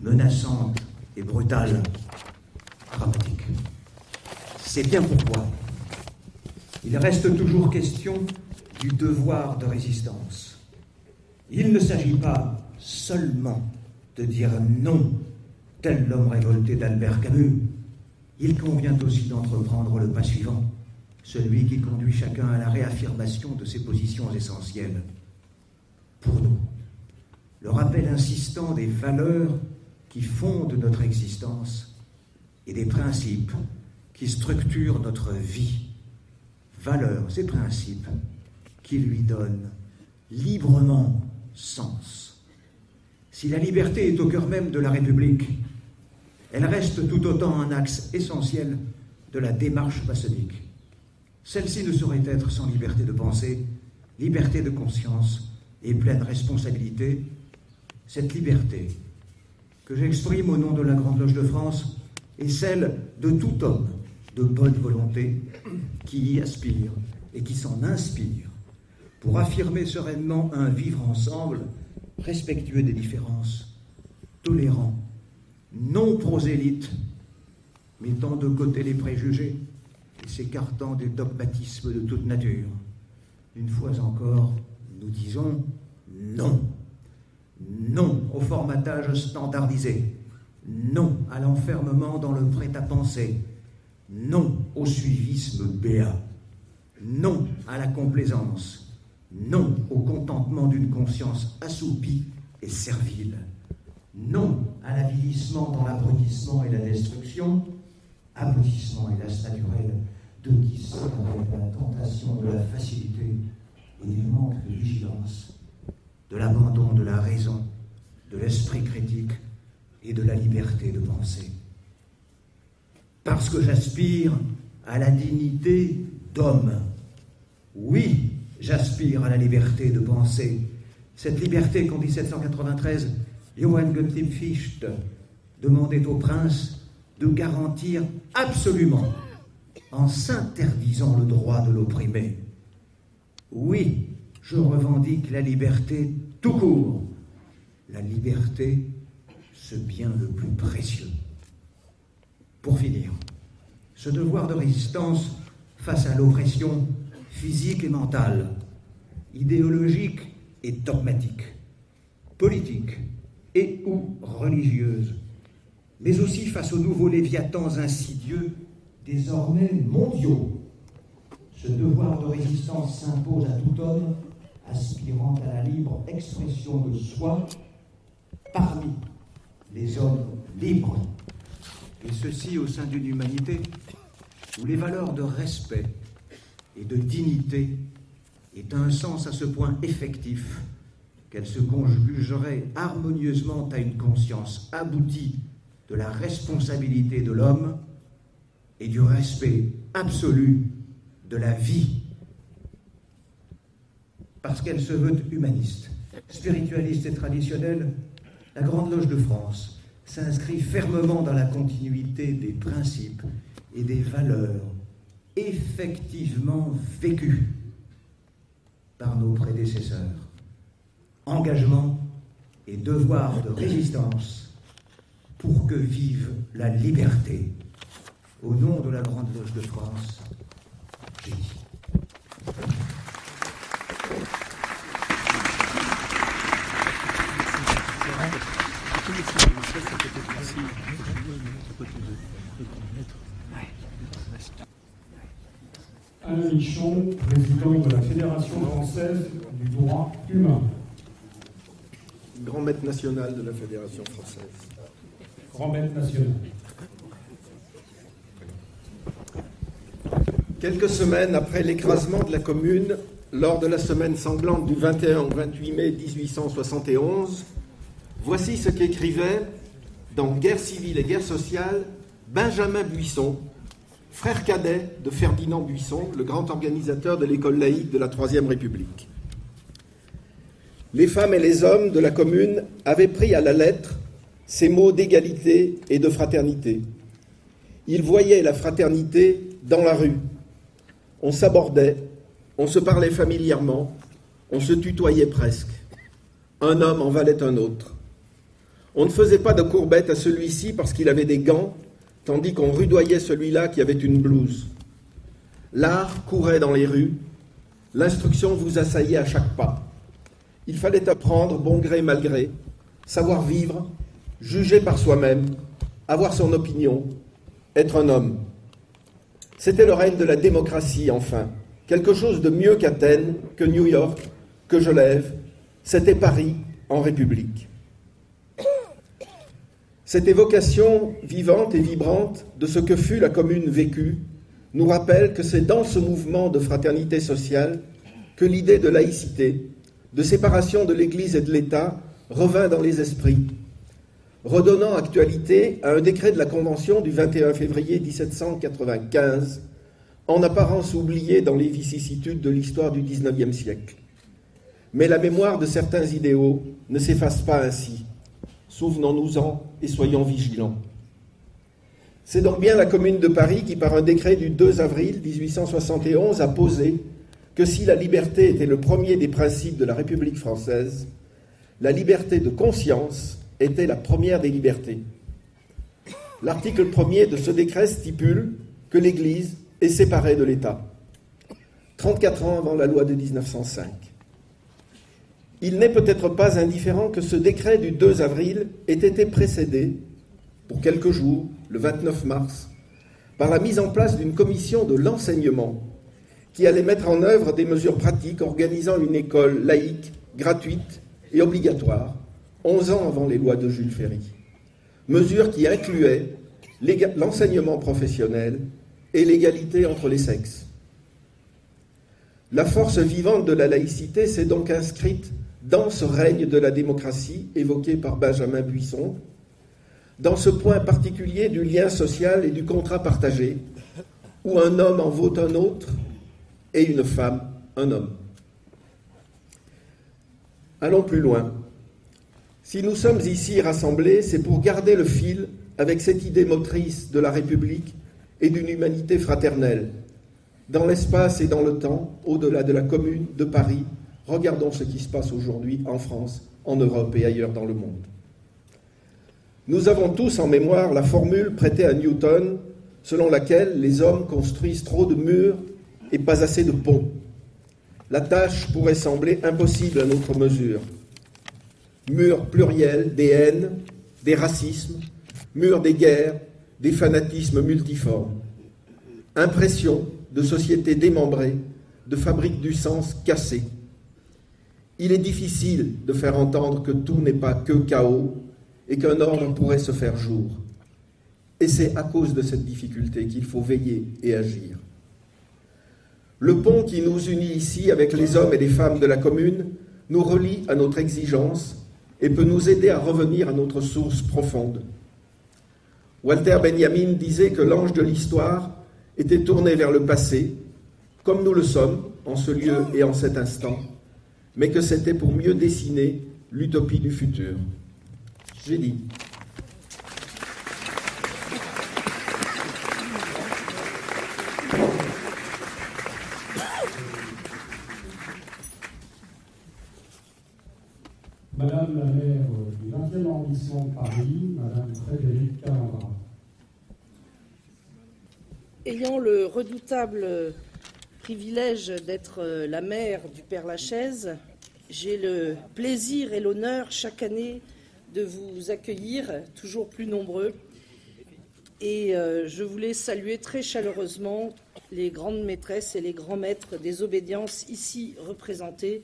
menaçante et brutale, dramatique. C'est bien pourquoi il reste toujours question du devoir de résistance. Il ne s'agit pas seulement de dire non, tel l'homme révolté d'Albert Camus. Il convient aussi d'entreprendre le pas suivant, celui qui conduit chacun à la réaffirmation de ses positions essentielles. Pour nous, le rappel insistant des valeurs qui fondent notre existence et des principes qui structurent notre vie. Valeurs et principes qui lui donnent librement sens. Si la liberté est au cœur même de la République, elle reste tout autant un axe essentiel de la démarche maçonnique. Celle-ci ne saurait être sans liberté de pensée, liberté de conscience et pleine responsabilité. Cette liberté que j'exprime au nom de la Grande Loge de France est celle de tout homme de bonne volonté qui y aspire et qui s'en inspire pour affirmer sereinement un vivre ensemble respectueux des différences, tolérant, non prosélyte, mettant de côté les préjugés et s'écartant des dogmatismes de toute nature. Une fois encore, nous disons non. Non au formatage standardisé. Non à l'enfermement dans le prêt-à-penser. Non au suivisme béat. Non à la complaisance. Non au contentement d'une conscience assoupie et servile. Non à l'avilissement dans l'abrutissement et la destruction. Abrutissement, hélas naturel, de qui sait avec la tentation de la facilité et du manque de vigilance, de l'abandon de la raison, de l'esprit critique et de la liberté de penser. Parce que j'aspire à la dignité d'homme. Oui, j'aspire à la liberté de penser. Cette liberté qu'en 1793, Johann Gottlieb Fichte demandait au prince de garantir absolument en s'interdisant le droit de l'opprimé. Oui, je revendique la liberté tout court. La liberté, ce bien le plus précieux. Pour finir, ce devoir de résistance face à l'oppression physique et mentale, idéologique et dogmatique, politique et ou religieuse, mais aussi face aux nouveaux léviathans insidieux, désormais mondiaux. Ce devoir de résistance s'impose à tout homme aspirant à la libre expression de soi parmi les hommes libres, et ceci au sein d'une humanité où les valeurs de respect et de dignité est un sens à ce point effectif qu'elle se conjugerait harmonieusement à une conscience aboutie de la responsabilité de l'homme et du respect absolu de la vie, parce qu'elle se veut humaniste, spiritualiste et traditionnelle, la Grande Loge de France s'inscrit fermement dans la continuité des principes et des valeurs effectivement vécues par nos prédécesseurs. Engagement et devoir de résistance pour que vive la liberté au nom de la Grande Loge de France, j'ai dit. Alain Michon, président de la Fédération française du droit humain. Maître national de la Fédération française. Grand maître national. Quelques semaines après l'écrasement de la commune, lors de la semaine sanglante du 21 au 28 mai 1871, voici ce qu'écrivait dans Guerre civile et guerre sociale Benjamin Buisson, frère cadet de Ferdinand Buisson, le grand organisateur de l'école laïque de la Troisième République. Les femmes et les hommes de la commune avaient pris à la lettre ces mots d'égalité et de fraternité. Ils voyaient la fraternité dans la rue. On s'abordait, on se parlait familièrement, on se tutoyait presque. Un homme en valait un autre. On ne faisait pas de courbette à celui-ci parce qu'il avait des gants tandis qu'on rudoyait celui-là qui avait une blouse. L'art courait dans les rues, l'instruction vous assaillait à chaque pas. Il fallait apprendre, bon gré mal gré, savoir vivre, juger par soi-même, avoir son opinion, être un homme. C'était le règne de la démocratie, enfin, quelque chose de mieux qu'Athènes, que New York, que Genève. C'était Paris en République. Cette évocation vivante et vibrante de ce que fut la commune vécue nous rappelle que c'est dans ce mouvement de fraternité sociale que l'idée de laïcité, de séparation de l'Église et de l'État revint dans les esprits, redonnant actualité à un décret de la Convention du 21 février 1795, en apparence oublié dans les vicissitudes de l'histoire du XIXe siècle. Mais la mémoire de certains idéaux ne s'efface pas ainsi. Souvenons-nous-en et soyons vigilants. C'est donc bien la Commune de Paris qui, par un décret du 2 avril 1871, a posé que si la liberté était le premier des principes de la République française, la liberté de conscience était la première des libertés. L'article premier de ce décret stipule que l'Église est séparée de l'État, 34 ans avant la loi de 1905. Il n'est peut-être pas indifférent que ce décret du 2 avril ait été précédé, pour quelques jours, le 29 mars, par la mise en place d'une commission de l'enseignement qui allait mettre en œuvre des mesures pratiques organisant une école laïque, gratuite et obligatoire, 11 ans avant les lois de Jules Ferry. Mesures qui incluaient l'enseignement professionnel et l'égalité entre les sexes. La force vivante de la laïcité s'est donc inscrite dans ce règne de la démocratie évoqué par Benjamin Buisson, dans ce point particulier du lien social et du contrat partagé, où un homme en vaut un autre et une femme un homme. Allons plus loin. Si nous sommes ici rassemblés, c'est pour garder le fil avec cette idée motrice de la République et d'une humanité fraternelle, dans l'espace et dans le temps, au-delà de la commune de Paris Regardons ce qui se passe aujourd'hui en France, en Europe et ailleurs dans le monde. Nous avons tous en mémoire la formule prêtée à Newton selon laquelle les hommes construisent trop de murs et pas assez de ponts. La tâche pourrait sembler impossible à notre mesure. Murs pluriels des haines, des racismes, murs des guerres, des fanatismes multiformes. Impression de sociétés démembrées, de fabriques du sens cassées. Il est difficile de faire entendre que tout n'est pas que chaos et qu'un ordre pourrait se faire jour. Et c'est à cause de cette difficulté qu'il faut veiller et agir. Le pont qui nous unit ici avec les hommes et les femmes de la commune nous relie à notre exigence et peut nous aider à revenir à notre source profonde. Walter Benjamin disait que l'ange de l'histoire était tourné vers le passé, comme nous le sommes en ce lieu et en cet instant, mais que c'était pour mieux dessiner l'utopie du futur. J'ai dit. Madame la maire du 20e Ayant le redoutable privilège d'être la mère du Père Lachaise, j'ai le plaisir et l'honneur chaque année de vous accueillir, toujours plus nombreux. Et euh, je voulais saluer très chaleureusement les grandes maîtresses et les grands maîtres des obédiences ici représentés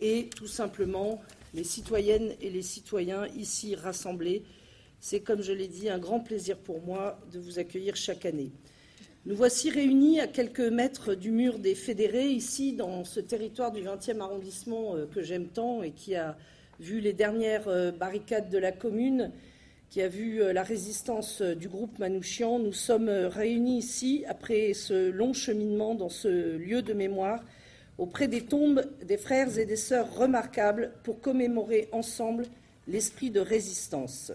et tout simplement les citoyennes et les citoyens ici rassemblés. C'est, comme je l'ai dit, un grand plaisir pour moi de vous accueillir chaque année. Nous voici réunis à quelques mètres du mur des fédérés, ici dans ce territoire du 20e arrondissement euh, que j'aime tant et qui a vu les dernières euh, barricades de la commune, qui a vu euh, la résistance du groupe Manouchian. Nous sommes réunis ici après ce long cheminement dans ce lieu de mémoire auprès des tombes des frères et des sœurs remarquables pour commémorer ensemble l'esprit de résistance.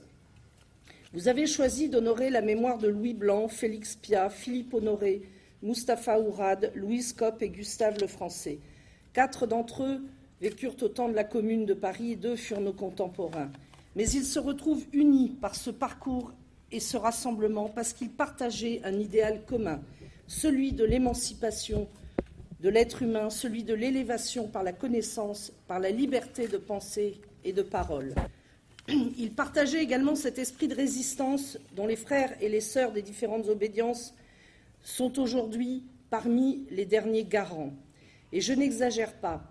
Vous avez choisi d'honorer la mémoire de Louis Blanc, Félix Piat, Philippe Honoré, Mustapha Ourad, Louise Kopp et Gustave Lefrançais. Quatre d'entre eux vécurent au temps de la Commune de Paris et deux furent nos contemporains. Mais ils se retrouvent unis par ce parcours et ce rassemblement parce qu'ils partageaient un idéal commun, celui de l'émancipation de l'être humain, celui de l'élévation par la connaissance, par la liberté de pensée et de parole. Il partageait également cet esprit de résistance dont les frères et les sœurs des différentes obédiences sont aujourd'hui parmi les derniers garants. Et je n'exagère pas.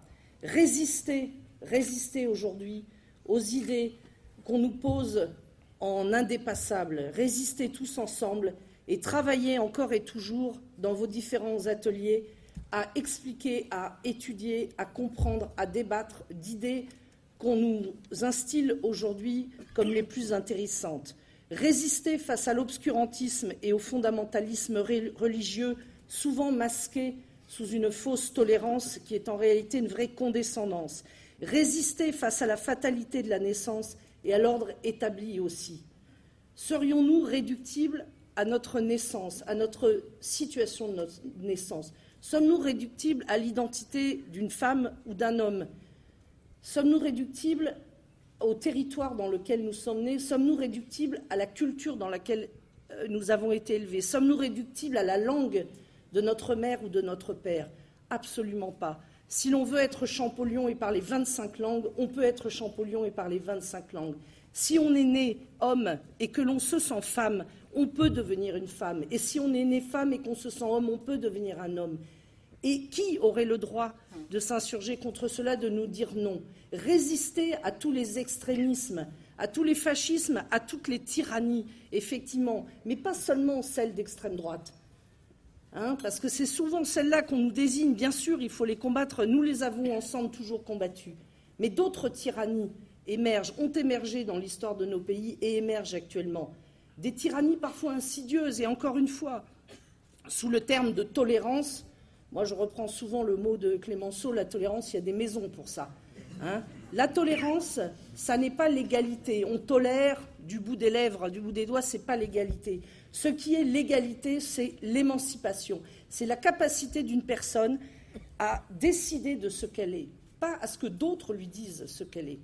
Résister, résister aujourd'hui aux idées qu'on nous pose en indépassable, résister tous ensemble et travailler encore et toujours dans vos différents ateliers à expliquer, à étudier, à comprendre, à débattre d'idées qu'on nous instille aujourd'hui comme les plus intéressantes. Résister face à l'obscurantisme et au fondamentalisme religieux, souvent masqué sous une fausse tolérance qui est en réalité une vraie condescendance. Résister face à la fatalité de la naissance et à l'ordre établi aussi. Serions-nous réductibles à notre naissance, à notre situation de naissance? Sommes-nous réductibles à l'identité d'une femme ou d'un homme? Sommes-nous réductibles au territoire dans lequel nous sommes nés? Sommes-nous réductibles à la culture dans laquelle euh, nous avons été élevés? Sommes-nous réductibles à la langue de notre mère ou de notre père? Absolument pas. Si l'on veut être Champollion et parler 25 langues, on peut être Champollion et parler 25 langues. Si on est né homme et que l'on se sent femme, on peut devenir une femme. Et si on est né femme et qu'on se sent homme, on peut devenir un homme. Et qui aurait le droit de s'insurger contre cela, de nous dire non? Résister à tous les extrémismes, à tous les fascismes, à toutes les tyrannies, effectivement, mais pas seulement celles d'extrême droite. Hein, parce que c'est souvent celles-là qu'on nous désigne. Bien sûr, il faut les combattre. Nous les avons ensemble toujours combattues. Mais d'autres tyrannies émergent, ont émergé dans l'histoire de nos pays et émergent actuellement. Des tyrannies parfois insidieuses et encore une fois, sous le terme de tolérance, moi, je reprends souvent le mot de Clémenceau, la tolérance, il y a des maisons pour ça. Hein. la tolérance, ça n'est pas l'égalité. On tolère du bout des lèvres, du bout des doigts, c'est pas l'égalité. Ce qui est l'égalité, c'est l'émancipation. C'est la capacité d'une personne à décider de ce qu'elle est, pas à ce que d'autres lui disent ce qu'elle est.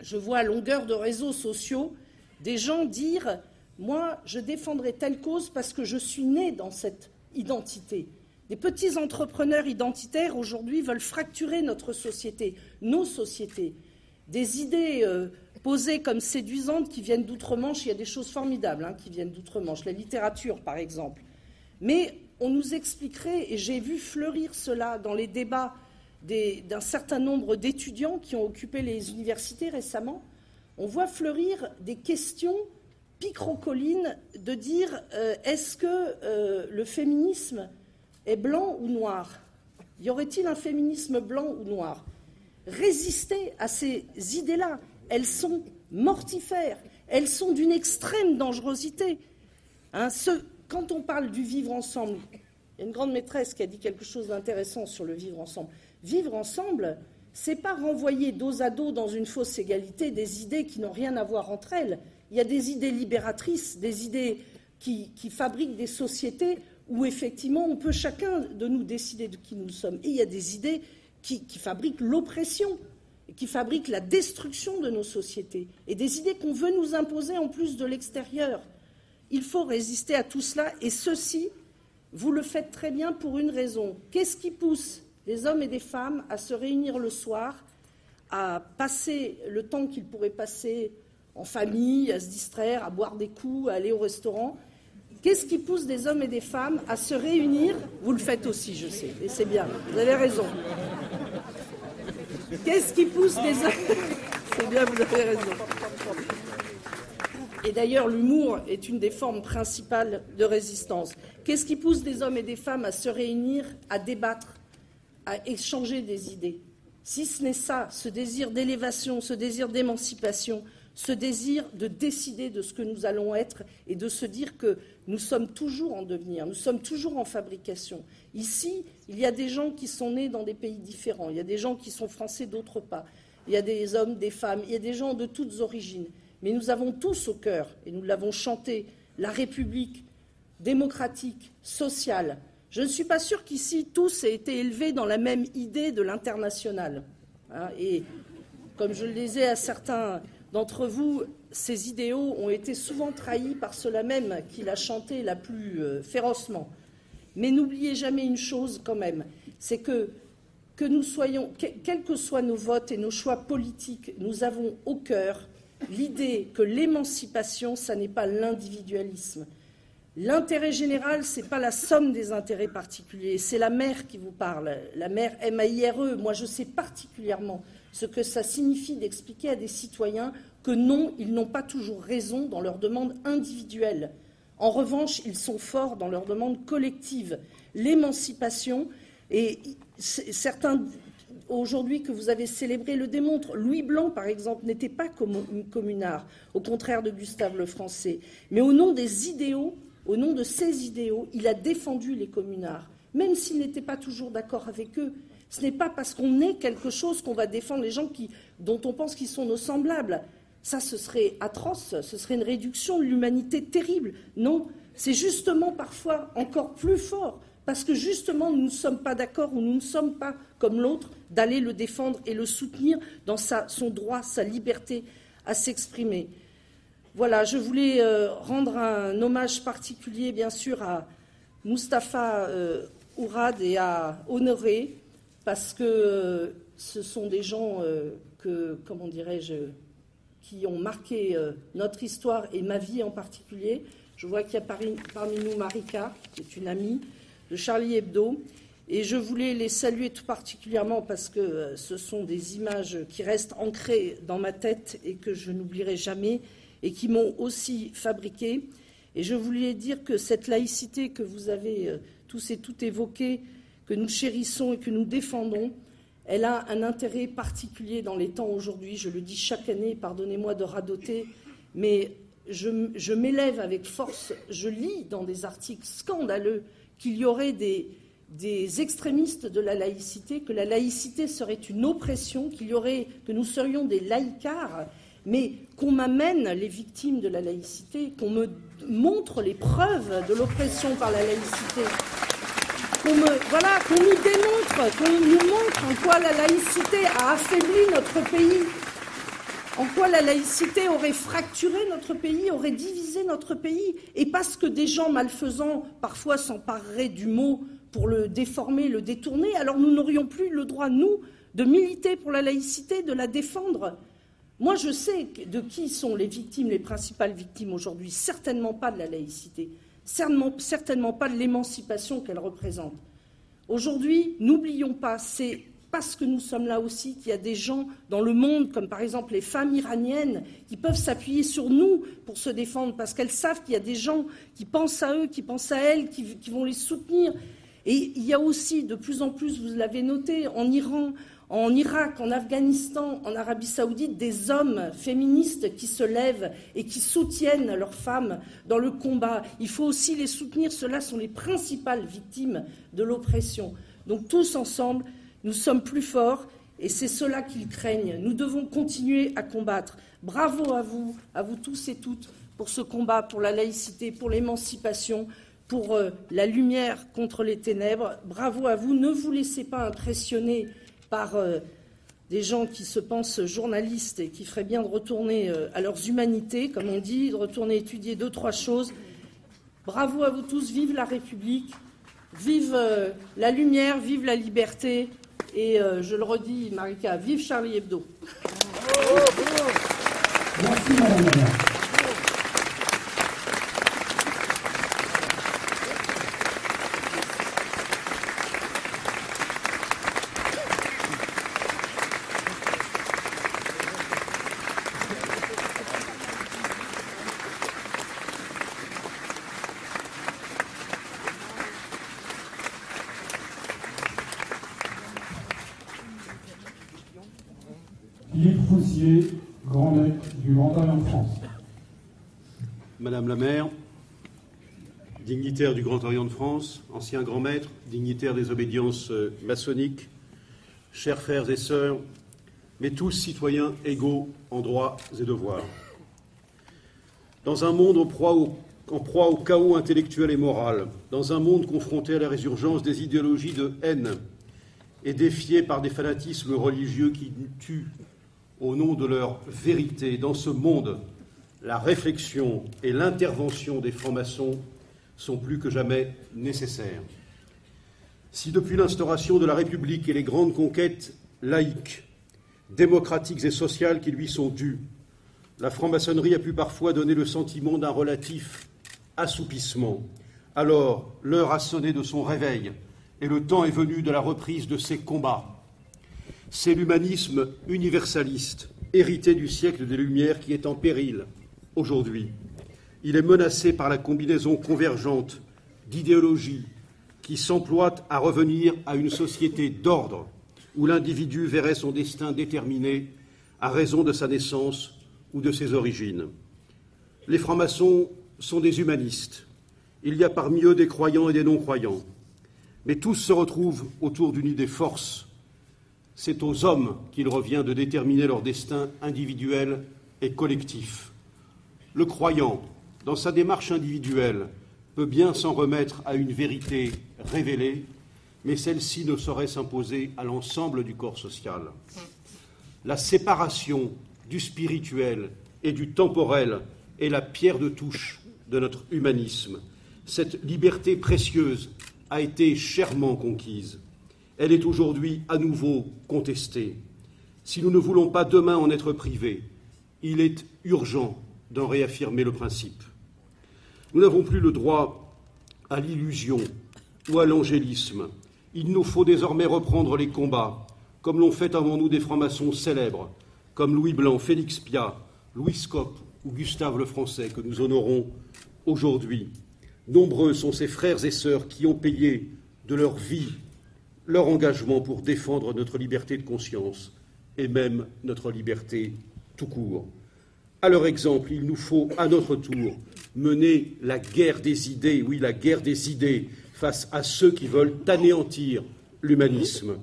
Je vois à longueur de réseaux sociaux des gens dire Moi, je défendrai telle cause parce que je suis né dans cette identité. Les petits entrepreneurs identitaires aujourd'hui veulent fracturer notre société, nos sociétés. Des idées euh, posées comme séduisantes qui viennent d'outre-Manche, il y a des choses formidables hein, qui viennent d'outre-Manche, la littérature par exemple. Mais on nous expliquerait, et j'ai vu fleurir cela dans les débats d'un certain nombre d'étudiants qui ont occupé les universités récemment, on voit fleurir des questions picrocolines de dire euh, est-ce que euh, le féminisme est blanc ou noir? Y aurait-il un féminisme blanc ou noir? Résister à ces idées-là, elles sont mortifères, elles sont d'une extrême dangerosité. Hein, quand on parle du vivre ensemble, il y a une grande maîtresse qui a dit quelque chose d'intéressant sur le vivre ensemble. Vivre ensemble, c'est pas renvoyer dos à dos dans une fausse égalité des idées qui n'ont rien à voir entre elles. Il y a des idées libératrices, des idées qui fabriquent des sociétés où effectivement on peut chacun de nous décider de qui nous sommes. Et il y a des idées qui, fabriquent l'oppression, qui fabriquent la destruction de nos sociétés, et des idées qu'on veut nous imposer en plus de l'extérieur. Il faut résister à tout cela, et ceci Vous le faites très bien pour une raison. Qu'est-ce qui pousse les hommes et des femmes à se réunir le soir, à passer le temps qu'ils pourraient passer en famille, à se distraire, à boire des coups, à aller au restaurant Qu'est-ce qui pousse des hommes et des femmes à se réunir Vous le faites aussi, je sais, et c'est bien, vous avez raison. Qu'est-ce qui pousse des hommes C'est bien, vous avez raison. Et d'ailleurs, l'humour est une des formes principales de résistance. Qu'est-ce qui pousse des hommes et des femmes à se réunir, à débattre, à échanger des idées Si ce n'est ça, ce désir d'élévation, ce désir d'émancipation, ce désir de décider de ce que nous allons être et de se dire que nous sommes toujours en devenir, nous sommes toujours en fabrication. Ici, il y a des gens qui sont nés dans des pays différents, il y a des gens qui sont français, d'autres pas, il y a des hommes, des femmes, il y a des gens de toutes origines. Mais nous avons tous au cœur, et nous l'avons chanté, la République démocratique, sociale. Je ne suis pas sûre qu'ici tous aient été élevés dans la même idée de l'international. Hein. et comme je le disais à certains d'entre vous, ces idéaux ont été souvent trahis par ceux-là même qui l'a chanté la plus euh, férocement. Mais n'oubliez jamais une chose quand même, c'est que que nous soyons, quels que soient nos votes et nos choix politiques, nous avons au cœur l'idée que l'émancipation, ça n'est pas l'individualisme. L'intérêt général, ce n'est pas la somme des intérêts particuliers, c'est la mère qui vous parle, la mère M-A-I-R-E. Moi, je sais particulièrement ce que ça signifie d'expliquer à des citoyens que non, ils n'ont pas toujours raison dans leurs demandes individuelles. En revanche, ils sont forts dans leurs demandes collectives. L'émancipation, et certains aujourd'hui que vous avez célébré le démontre. Louis Blanc, par exemple, n'était pas communard, au contraire de Gustave le Français. Mais au nom des idéaux, au nom de ses idéaux, il a défendu les communards, même s'il n'était pas toujours d'accord avec eux. Ce n'est pas parce qu'on est quelque chose qu'on va défendre les gens dont on pense qu'ils sont nos semblables. Ça, ce serait atroce, ce serait une réduction de l'humanité terrible. Non, c'est justement parfois encore plus fort parce que justement nous ne sommes pas d'accord ou nous ne sommes pas comme l'autre d'aller le défendre et le soutenir dans son droit, sa liberté à s'exprimer. Voilà, je voulais euh, rendre un hommage particulier, bien sûr, à Mustapha euh, Ourad et à Honoré, parce que euh, ce sont des gens que, comment dirais-je, qui ont marqué notre histoire et ma vie en particulier. Je vois qu'il y a parmi nous Marika, qui est une amie, de Charlie Hebdo. Et je voulais les saluer tout particulièrement parce que euh, ce sont des images qui restent ancrées dans ma tête et que je n'oublierai jamais et qui m'ont aussi fabriqué. Et je voulais dire que cette laïcité que vous avez euh, tous et toutes évoquée, que nous chérissons et que nous défendons, elle a un intérêt particulier dans les temps aujourd'hui. Je le dis chaque année, pardonnez-moi de radoter, mais je, m'élève avec force, je lis dans des articles scandaleux qu'il y aurait des, extrémistes de la laïcité, que la laïcité serait une oppression, qu'il y aurait, que nous serions des laïcars, mais qu'on m'amène les victimes de la laïcité, qu'on me montre les preuves de l'oppression par la laïcité, qu'on voilà, qu'on nous démontre, qu'on nous montre en quoi la laïcité a affaibli notre pays, en quoi la laïcité aurait fracturé notre pays, aurait divisé notre pays, et parce que des gens malfaisants parfois s'empareraient du mot pour le déformer, le détourner, alors nous n'aurions plus le droit, nous, de militer pour la laïcité, de la défendre. Moi, je sais de qui sont les victimes, les principales victimes aujourd'hui. Certainement pas de la laïcité, certainement, pas de l'émancipation qu'elle représente. Aujourd'hui, n'oublions pas, c'est parce que nous sommes là aussi qu'il y a des gens dans le monde, comme par exemple les femmes iraniennes, qui peuvent s'appuyer sur nous pour se défendre, parce qu'elles savent qu'il y a des gens qui pensent à eux, qui pensent à elles, qui, vont les soutenir. Et il y a aussi de plus en plus, vous l'avez noté, en Iran, en Irak, en Afghanistan, en Arabie saoudite, des hommes féministes qui se lèvent et qui soutiennent leurs femmes dans le combat. Il faut aussi les soutenir. Ceux-là sont les principales victimes de l'oppression. Donc tous ensemble, nous sommes plus forts et c'est cela qu'ils craignent. Nous devons continuer à combattre. Bravo à vous, à vous tous et toutes, pour ce combat pour la laïcité, pour l'émancipation, pour euh, la lumière contre les ténèbres. Bravo à vous. Ne vous laissez pas impressionner par euh, des gens qui se pensent journalistes et qui feraient bien de retourner euh, à leurs humanités, comme on dit, de retourner étudier deux, trois choses. Bravo à vous tous. Vive la République. Vive euh, la lumière, vive la liberté. Et je le redis, Marika, vive Charlie Hebdo. Merci, Madame Philippe Foussier, grand maître du Grand Orient de France. Madame la maire, dignitaire du Grand Orient de France, ancien grand maître, dignitaire des obédiences euh, maçonniques, chers frères et sœurs, mais tous citoyens égaux en droits et devoirs. Dans un monde en proie, au, en proie au chaos intellectuel et moral, dans un monde confronté à la résurgence des idéologies de haine et défié par des fanatismes religieux qui tuent au nom de leur vérité, dans ce monde, la réflexion et l'intervention des francs-maçons sont plus que jamais nécessaires. Si depuis l'instauration de la République et les grandes conquêtes laïques, démocratiques et sociales qui lui sont dues, la franc-maçonnerie a pu parfois donner le sentiment d'un relatif assoupissement, alors l'heure a sonné de son réveil et le temps est venu de la reprise de ses combats. C'est l'humanisme universaliste, hérité du siècle des Lumières, qui est en péril aujourd'hui. Il est menacé par la combinaison convergente d'idéologies qui s'emploient à revenir à une société d'ordre où l'individu verrait son destin déterminé à raison de sa naissance ou de ses origines. Les francs-maçons sont des humanistes. Il y a parmi eux des croyants et des non-croyants. Mais tous se retrouvent autour d'une idée force. C'est aux hommes qu'il revient de déterminer leur destin individuel et collectif. Le croyant, dans sa démarche individuelle, peut bien s'en remettre à une vérité révélée, mais celle-ci ne saurait s'imposer à l'ensemble du corps social. La séparation du spirituel et du temporel est la pierre de touche de notre humanisme. Cette liberté précieuse a été chèrement conquise. Elle est aujourd'hui à nouveau contestée. Si nous ne voulons pas demain en être privés, il est urgent d'en réaffirmer le principe. Nous n'avons plus le droit à l'illusion ou à l'angélisme. Il nous faut désormais reprendre les combats, comme l'ont fait avant nous des francs-maçons célèbres, comme Louis Blanc, Félix Piat, Louis Scope ou Gustave le Français, que nous honorons aujourd'hui. Nombreux sont ces frères et sœurs qui ont payé de leur vie leur engagement pour défendre notre liberté de conscience et même notre liberté tout court. À leur exemple, il nous faut à notre tour mener la guerre des idées, oui, la guerre des idées, face à ceux qui veulent anéantir l'humanisme,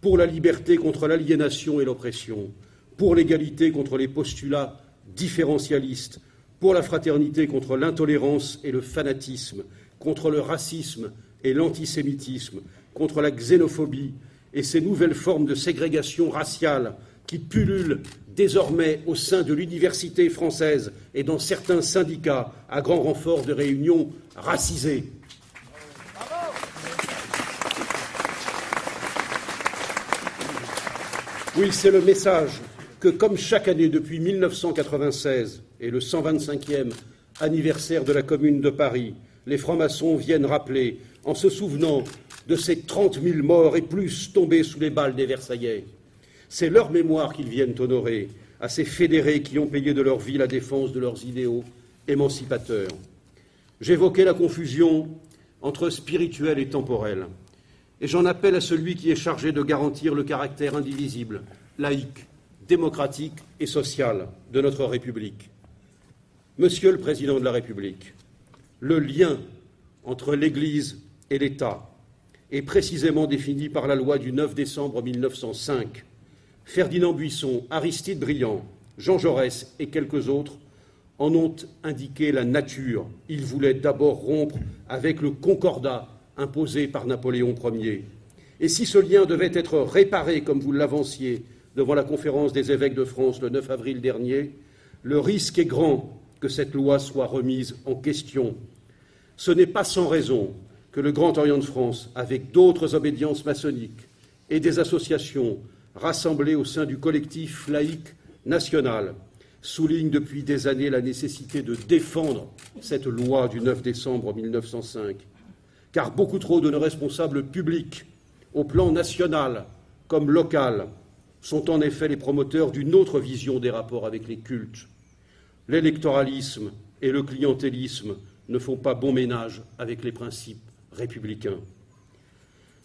pour la liberté contre l'aliénation et l'oppression, pour l'égalité contre les postulats différentialistes, pour la fraternité contre l'intolérance et le fanatisme, contre le racisme et l'antisémitisme, contre la xénophobie et ces nouvelles formes de ségrégation raciale qui pullulent désormais au sein de l'université française et dans certains syndicats à grand renfort de réunions racisées. Oui, c'est le message que, comme chaque année depuis 1996 et le 125e anniversaire de la Commune de Paris, les francs-maçons viennent rappeler en se souvenant de ces 30 000 morts et plus tombés sous les balles des Versaillais. C'est leur mémoire qu'ils viennent honorer à ces fédérés qui ont payé de leur vie la défense de leurs idéaux émancipateurs. J'évoquais la confusion entre spirituel et temporel, et j'en appelle à celui qui est chargé de garantir le caractère indivisible, laïque, démocratique et social de notre République. Monsieur le Président de la République, le lien entre l'Église et l'État est précisément défini par la loi du 9 décembre 1905. Ferdinand Buisson, Aristide Briand, Jean Jaurès et quelques autres en ont indiqué la nature. Ils voulaient d'abord rompre avec le concordat imposé par Napoléon Ier. Et si ce lien devait être réparé, comme vous l'avanciez devant la conférence des évêques de France le 9 avril dernier, le risque est grand que cette loi soit remise en question. Ce n'est pas sans raison que le Grand Orient de France, avec d'autres obédiences maçonniques et des associations rassemblées au sein du collectif laïque national, souligne depuis des années la nécessité de défendre cette loi du 9 décembre 1905, car beaucoup trop de nos responsables publics, au plan national comme local, sont en effet les promoteurs d'une autre vision des rapports avec les cultes. L'électoralisme et le clientélisme ne font pas bon ménage avec les principes républicains.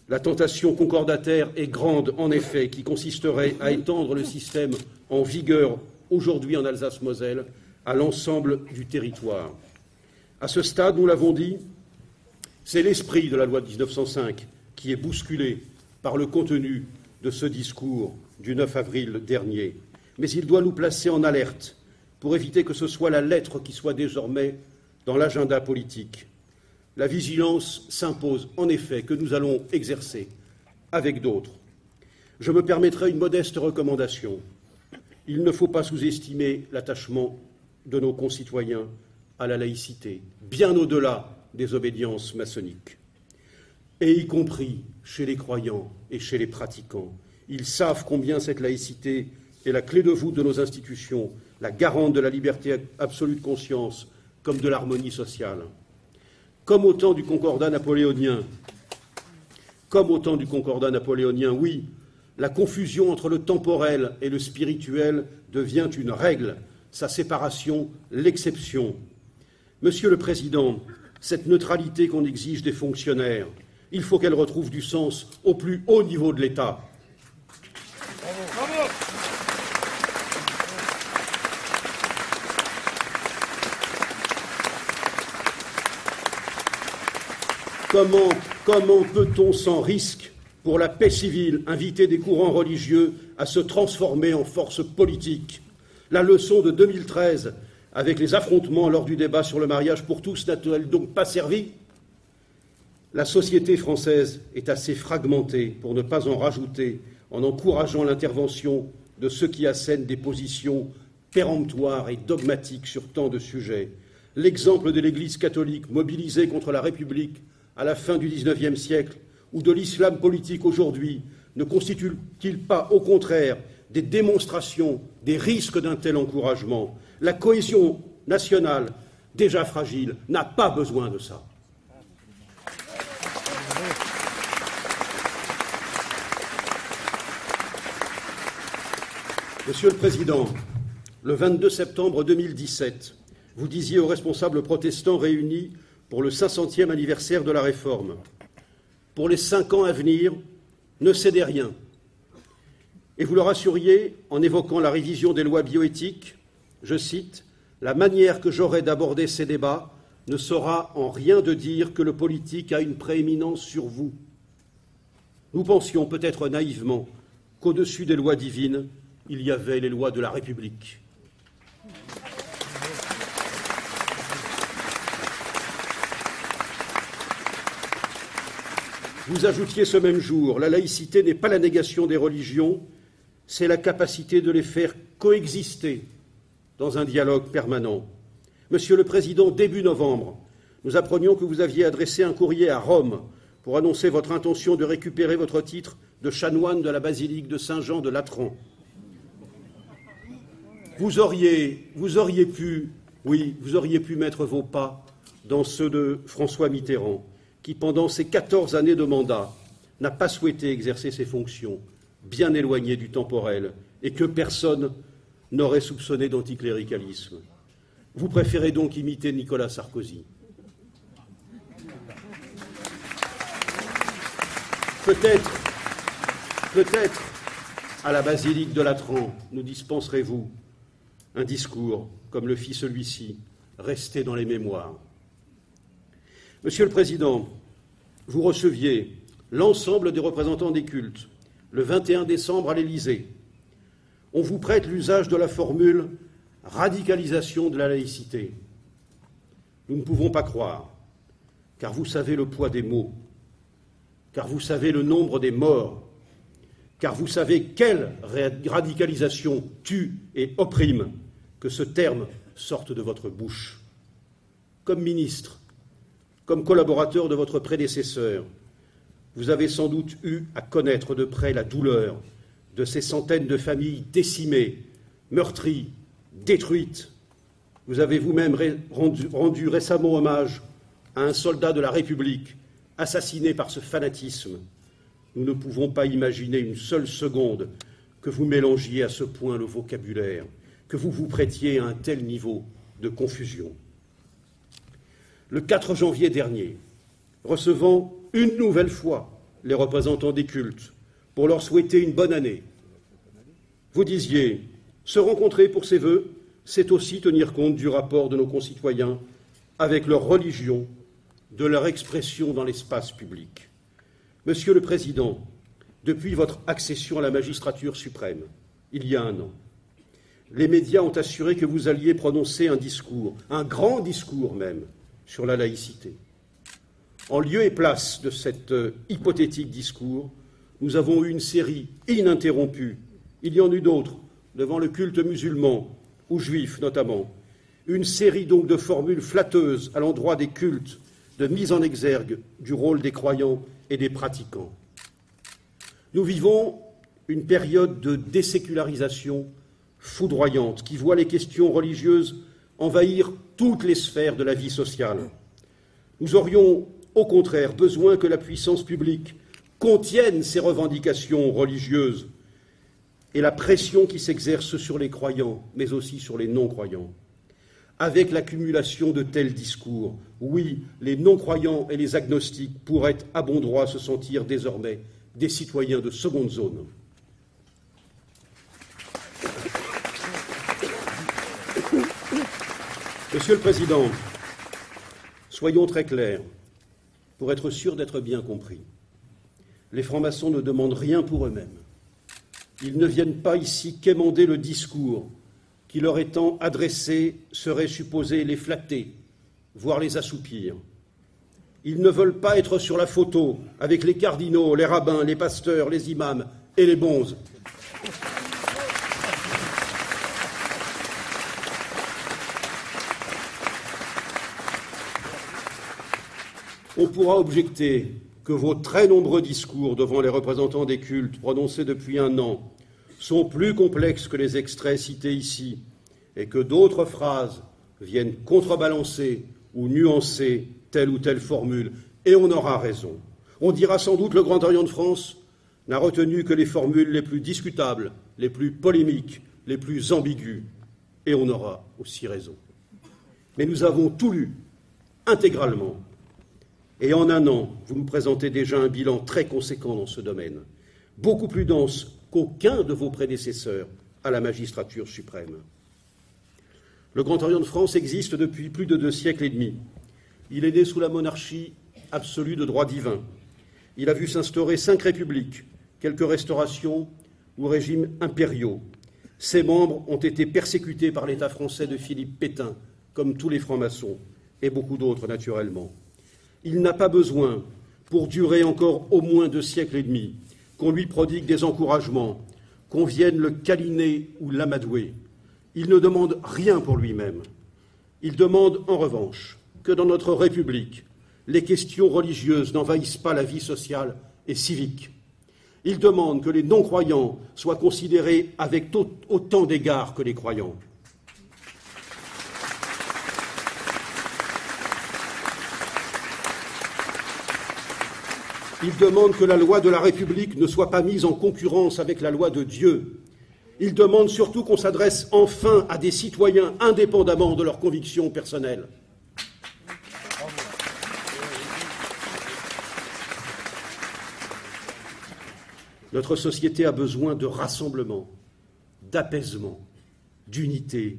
La tentation concordataire est grande, en effet, qui consisterait à étendre le système en vigueur aujourd'hui en Alsace-Moselle à l'ensemble du territoire. À ce stade, nous l'avons dit, c'est l'esprit de la loi de 1905 qui est bousculé par le contenu de ce discours du 9 avril dernier. Mais il doit nous placer en alerte pour éviter que ce soit la lettre qui soit désormais dans l'agenda politique. La vigilance s'impose en effet que nous allons exercer avec d'autres. Je me permettrai une modeste recommandation. Il ne faut pas sous-estimer l'attachement de nos concitoyens à la laïcité, bien au-delà des obédiences maçonniques, et y compris chez les croyants et chez les pratiquants. Ils savent combien cette laïcité est la clé de voûte de nos institutions, la garante de la liberté absolue de conscience comme de l'harmonie sociale. Comme au temps du concordat napoléonien, comme du concordat napoléonien, oui, la confusion entre le temporel et le spirituel devient une règle, sa séparation l'exception. Monsieur le Président, cette neutralité qu'on exige des fonctionnaires, il faut qu'elle retrouve du sens au plus haut niveau de l'État. Comment, peut-on sans risque pour la paix civile, inviter des courants religieux à se transformer en force politique. La leçon de 2013, avec les affrontements lors du débat sur le mariage pour tous, n'a-t-elle donc pas servi? La société française est assez fragmentée pour ne pas en rajouter en encourageant l'intervention de ceux qui assènent des positions péremptoires et dogmatiques sur tant de sujets. L'exemple de l'Église catholique mobilisée contre la République à la fin du XIXe siècle ou de l'islam politique aujourd'hui ne constitue-t-il pas, au contraire, des démonstrations des risques d'un tel encouragement? La cohésion nationale, déjà fragile, n'a pas besoin de ça. Monsieur le Président, le 22 septembre 2017, vous disiez aux responsables protestants réunis pour le 500e anniversaire de la Réforme pour les cinq ans à venir, ne cédez rien. Et vous leur assuriez, en évoquant la révision des lois bioéthiques, je cite, La manière que j'aurai d'aborder ces débats ne sera en rien de dire que le politique a une prééminence sur vous. Nous pensions peut-être naïvement qu'au-dessus des lois divines, il y avait les lois de la République. Vous ajoutiez ce même jour, la laïcité n'est pas la négation des religions, c'est la capacité de les faire coexister dans un dialogue permanent. Monsieur le Président, début novembre, nous apprenions que vous aviez adressé un courrier à Rome pour annoncer votre intention de récupérer votre titre de chanoine de la basilique de Saint-Jean de Latran. Vous auriez, vous auriez pu, oui, vous auriez pu mettre vos pas dans ceux de François Mitterrand qui, pendant ses 14 années de mandat, n'a pas souhaité exercer ses fonctions, bien éloignées du temporel, et que personne n'aurait soupçonné d'anticléricalisme. Vous préférez donc imiter Nicolas Sarkozy. Peut-être, peut-être, à la basilique de Latran, nous dispenserez-vous un discours comme le fit celui-ci, resté dans les mémoires. Monsieur le Président, vous receviez l'ensemble des représentants des cultes le 21 décembre à l'Élysée. On vous prête l'usage de la formule radicalisation de la laïcité. Nous ne pouvons pas croire, car vous savez le poids des mots, car vous savez le nombre des morts, car vous savez quelle radicalisation tue et opprime que ce terme sorte de votre bouche. Comme ministre, comme collaborateur de votre prédécesseur, vous avez sans doute eu à connaître de près la douleur de ces centaines de familles décimées, meurtries, détruites. Vous avez vous-même rendu, récemment hommage à un soldat de la République assassiné par ce fanatisme. Nous ne pouvons pas imaginer une seule seconde que vous mélangiez à ce point le vocabulaire, que vous vous prêtiez à un tel niveau de confusion. Le 4 janvier dernier, recevant une nouvelle fois les représentants des cultes pour leur souhaiter une bonne année, vous disiez se rencontrer pour ces vœux, c'est aussi tenir compte du rapport de nos concitoyens avec leur religion, de leur expression dans l'espace public. Monsieur le Président, depuis votre accession à la magistrature suprême, il y a un an, les médias ont assuré que vous alliez prononcer un discours, un grand discours même, sur la laïcité. En lieu et place de cet euh, hypothétique discours, nous avons eu une série ininterrompue, il y en eut d'autres, devant le culte musulman, ou juif notamment, une série donc de formules flatteuses à l'endroit des cultes, de mise en exergue du rôle des croyants et des pratiquants. Nous vivons une période de désécularisation foudroyante qui voit les questions religieuses envahir toutes les sphères de la vie sociale. Nous aurions au contraire besoin que la puissance publique contienne ces revendications religieuses et la pression qui s'exerce sur les croyants, mais aussi sur les non-croyants. Avec l'accumulation de tels discours, oui, les non-croyants et les agnostiques pourraient à bon droit se sentir désormais des citoyens de seconde zone. Monsieur le Président, soyons très clairs pour être sûrs d'être bien compris. Les francs-maçons ne demandent rien pour eux-mêmes. Ils ne viennent pas ici quémander le discours qui leur étant adressé serait supposé les flatter, voire les assoupir. Ils ne veulent pas être sur la photo avec les cardinaux, les rabbins, les pasteurs, les imams et les bonzes. On pourra objecter que vos très nombreux discours devant les représentants des cultes prononcés depuis un an sont plus complexes que les extraits cités ici et que d'autres phrases viennent contrebalancer ou nuancer telle ou telle formule, et on aura raison. On dira sans doute le Grand Orient de France n'a retenu que les formules les plus discutables, les plus polémiques, les plus ambiguës, et on aura aussi raison. Mais nous avons tout lu, intégralement, et en un an, vous nous présentez déjà un bilan très conséquent dans ce domaine, beaucoup plus dense qu'aucun de vos prédécesseurs à la magistrature suprême. Le Grand Orient de France existe depuis plus de deux siècles et demi. Il est né sous la monarchie absolue de droit divin. Il a vu s'instaurer cinq républiques, quelques restaurations ou régimes impériaux. Ses membres ont été persécutés par l'État français de Philippe Pétain, comme tous les francs-maçons, et beaucoup d'autres naturellement. Il n'a pas besoin, pour durer encore au moins deux siècles et demi, qu'on lui prodigue des encouragements, qu'on vienne le câliner ou l'amadouer. Il ne demande rien pour lui-même. Il demande en revanche que dans notre République, les questions religieuses n'envahissent pas la vie sociale et civique. Il demande que les non-croyants soient considérés avec autant d'égards que les croyants. Il demande que la loi de la République ne soit pas mise en concurrence avec la loi de Dieu. Il demande surtout qu'on s'adresse enfin à des citoyens indépendamment de leurs convictions personnelles. Notre société a besoin de rassemblement, d'apaisement, d'unité,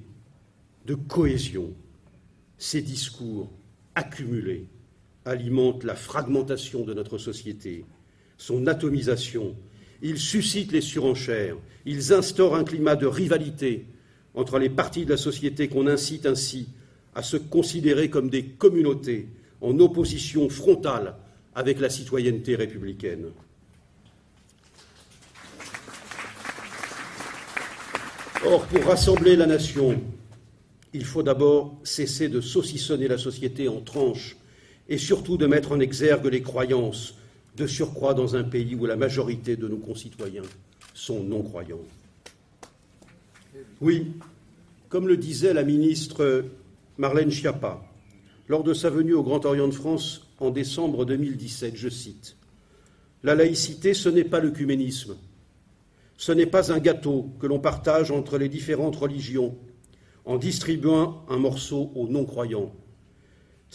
de cohésion. Ces discours accumulés alimentent la fragmentation de notre société, son atomisation. Ils suscitent les surenchères, ils instaurent un climat de rivalité entre les parties de la société qu'on incite ainsi à se considérer comme des communautés en opposition frontale avec la citoyenneté républicaine. Or, pour rassembler la nation, il faut d'abord cesser de saucissonner la société en tranches et surtout de mettre en exergue les croyances, de surcroît dans un pays où la majorité de nos concitoyens sont non-croyants. Oui, comme le disait la ministre Marlène Schiappa lors de sa venue au Grand Orient de France en décembre 2017, je cite La laïcité, ce n'est pas l'œcuménisme, ce n'est pas un gâteau que l'on partage entre les différentes religions en distribuant un morceau aux non-croyants.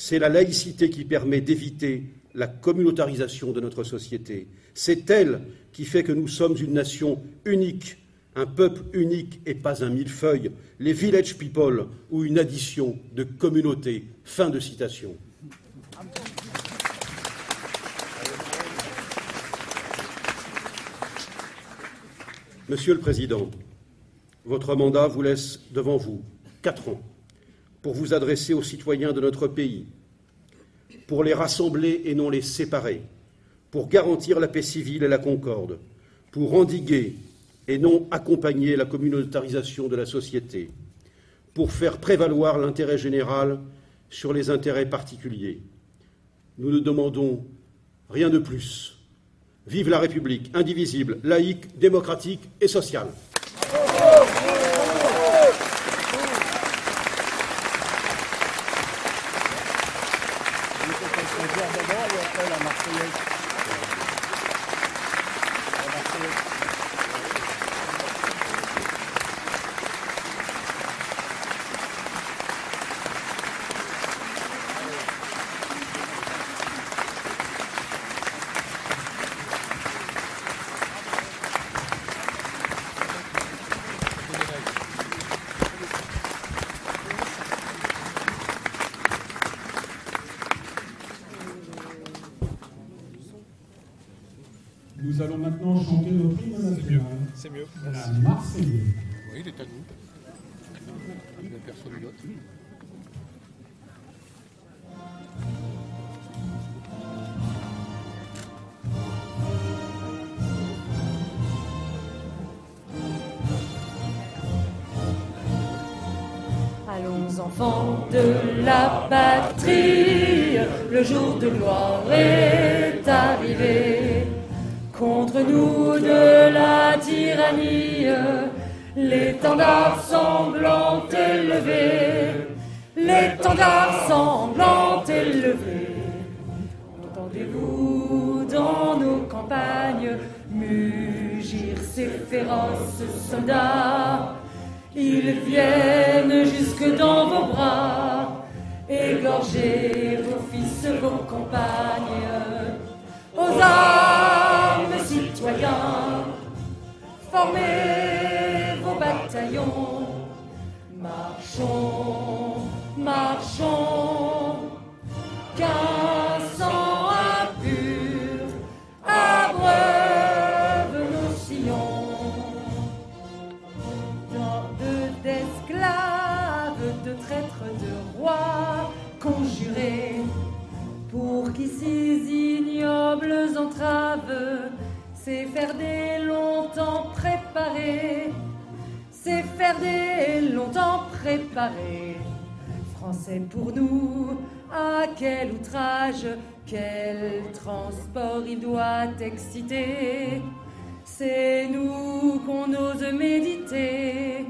C'est la laïcité qui permet d'éviter la communautarisation de notre société. C'est elle qui fait que nous sommes une nation unique, un peuple unique et pas un millefeuille, les village people ou une addition de communautés. Fin de citation. Monsieur le Président, votre mandat vous laisse devant vous quatre ans pour vous adresser aux citoyens de notre pays, pour les rassembler et non les séparer, pour garantir la paix civile et la concorde, pour endiguer et non accompagner la communautarisation de la société, pour faire prévaloir l'intérêt général sur les intérêts particuliers. Nous ne demandons rien de plus. Vive la République indivisible, laïque, démocratique et sociale. Nous allons maintenant chanter notre hymne national. C'est mieux. La Marseillaise. Oui, il est à nous. Il n'y a personne d'autre. Allons enfants de la patrie, le jour de gloire est arrivé. Contre nous de la tyrannie, l'étendard sanglant élevé, l'étendard sanglant élevé. Entendez-vous dans nos campagnes mugir ces féroces soldats Ils viennent jusque dans vos bras, égorger vos fils, vos compagnes. Aux armes, formez vos bataillons. Marchons, marchons, qu'un sang impur abreuve nos sillons. D'ordres d'esclaves, de traîtres, de rois conjurés pour qui ces ignobles entraves, c'est faire des longtemps préparés, c'est faire des longtemps préparés. Français pour nous, à quel outrage, quel transport il doit exciter. C'est nous qu'on ose méditer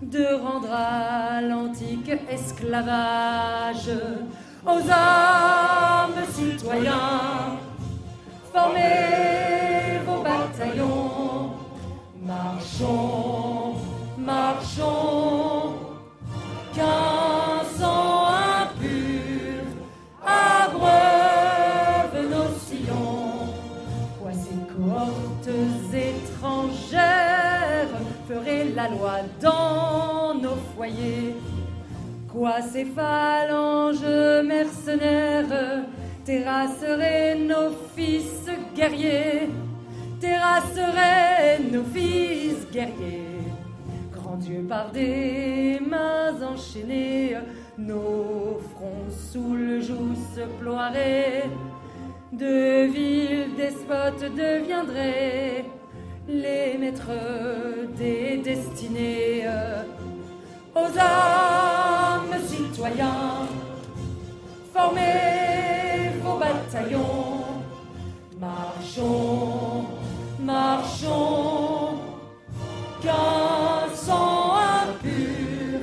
de rendre à l'antique esclavage aux armes citoyens. Formez marchons, marchons, qu'un sang impur abreuve nos sillons. Quoi ces cohortes étrangères feraient la loi dans nos foyers. Quoi ces phalanges mercenaires terrasseraient nos fils guerriers, terrasseraient nos fils guerriers. Grand Dieu, par des mains enchaînées, nos fronts sous le joug se ploieraient. De villes despotes deviendraient les maîtres des destinées. Aux âmes citoyens, formez vos bataillons, marchons marchons, qu'un sang impur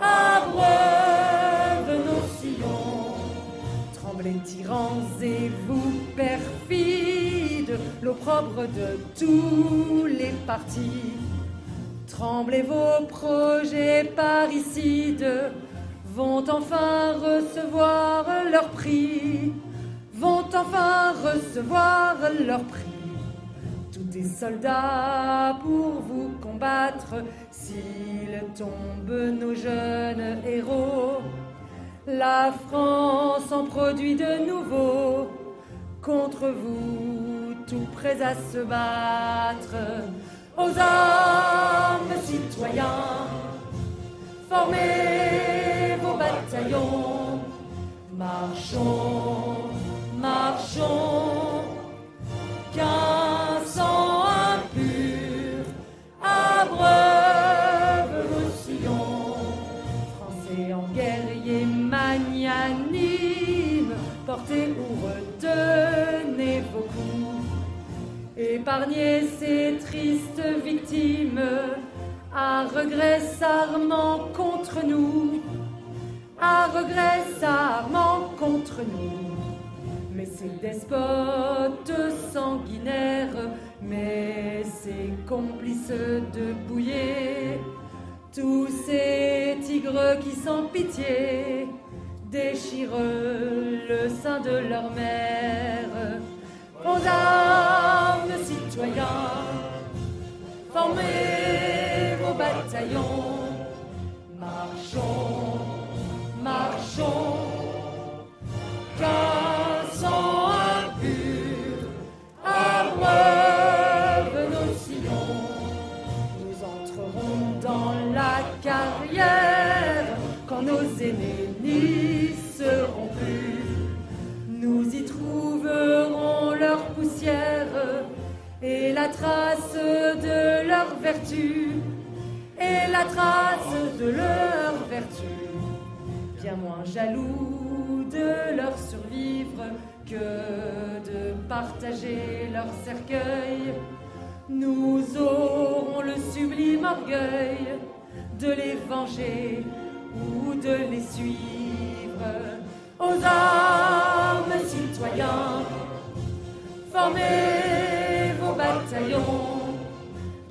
abreuve nos sillons. Tremblez tyrans et vous perfides, l'opprobre de tous les partis. Tremblez vos projets parricides, vont enfin recevoir leur prix, vont enfin recevoir leur prix. Des soldats pour vous combattre, s'ils tombent nos jeunes héros. La France en produit de nouveau contre vous, tout prêts à se battre. Aux armes, citoyens, formez vos bataillons. Marchons, Épargnez ces tristes victimes, à regret s'armant contre nous, à regret s'armant contre nous. Mais ces despotes sanguinaires, mais ces complices de bouillé, tous ces tigres qui sans pitié déchirent le sein de leur mère. Formez vos bataillons, marchons, marchons, qu'un sang impur abreuve nos sillons. Nous entrerons dans la carrière quand nos aînés n'y seront plus. Nous y trouverons leur poussière et la trace de leur vertu, et la trace de leur vertu. Bien moins jaloux de leur survivre que de partager leur cercueil. Nous aurons le sublime orgueil de les venger ou de les suivre. Aux armes, citoyens, formez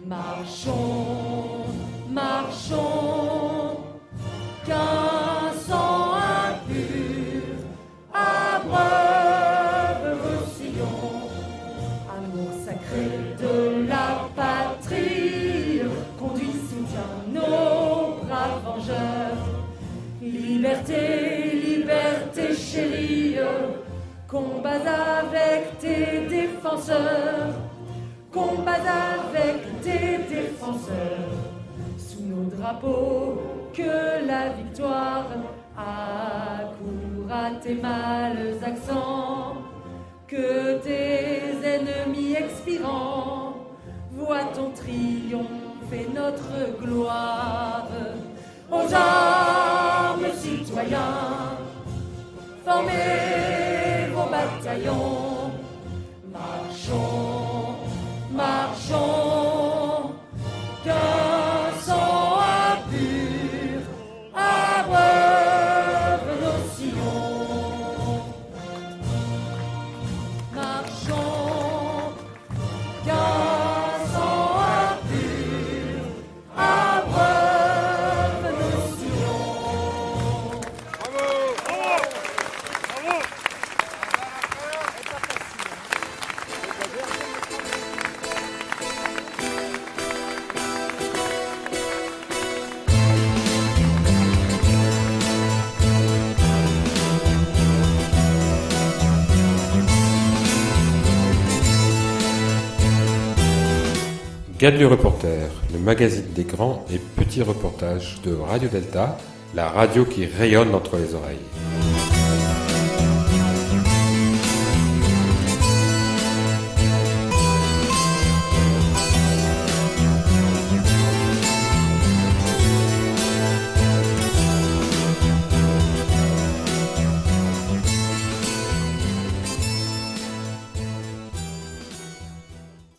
Marchons, marchons, qu'un sang impur abreuve vos sillons. Amour sacré de la patrie, conduit, soutient nos braves vengeurs. Liberté, liberté chérie, combats avec tes défenseurs, combats avec tes défenseurs, sous nos drapeaux, que la victoire accourt à tes mâles accents, que tes ennemis expirants voient ton triomphe et notre gloire. Aux armes, citoyens, formez vos bataillons. Marchons, marchons, Gad le reporter, le magazine des grands et petits reportages de Radio Delta, la radio qui rayonne entre les oreilles.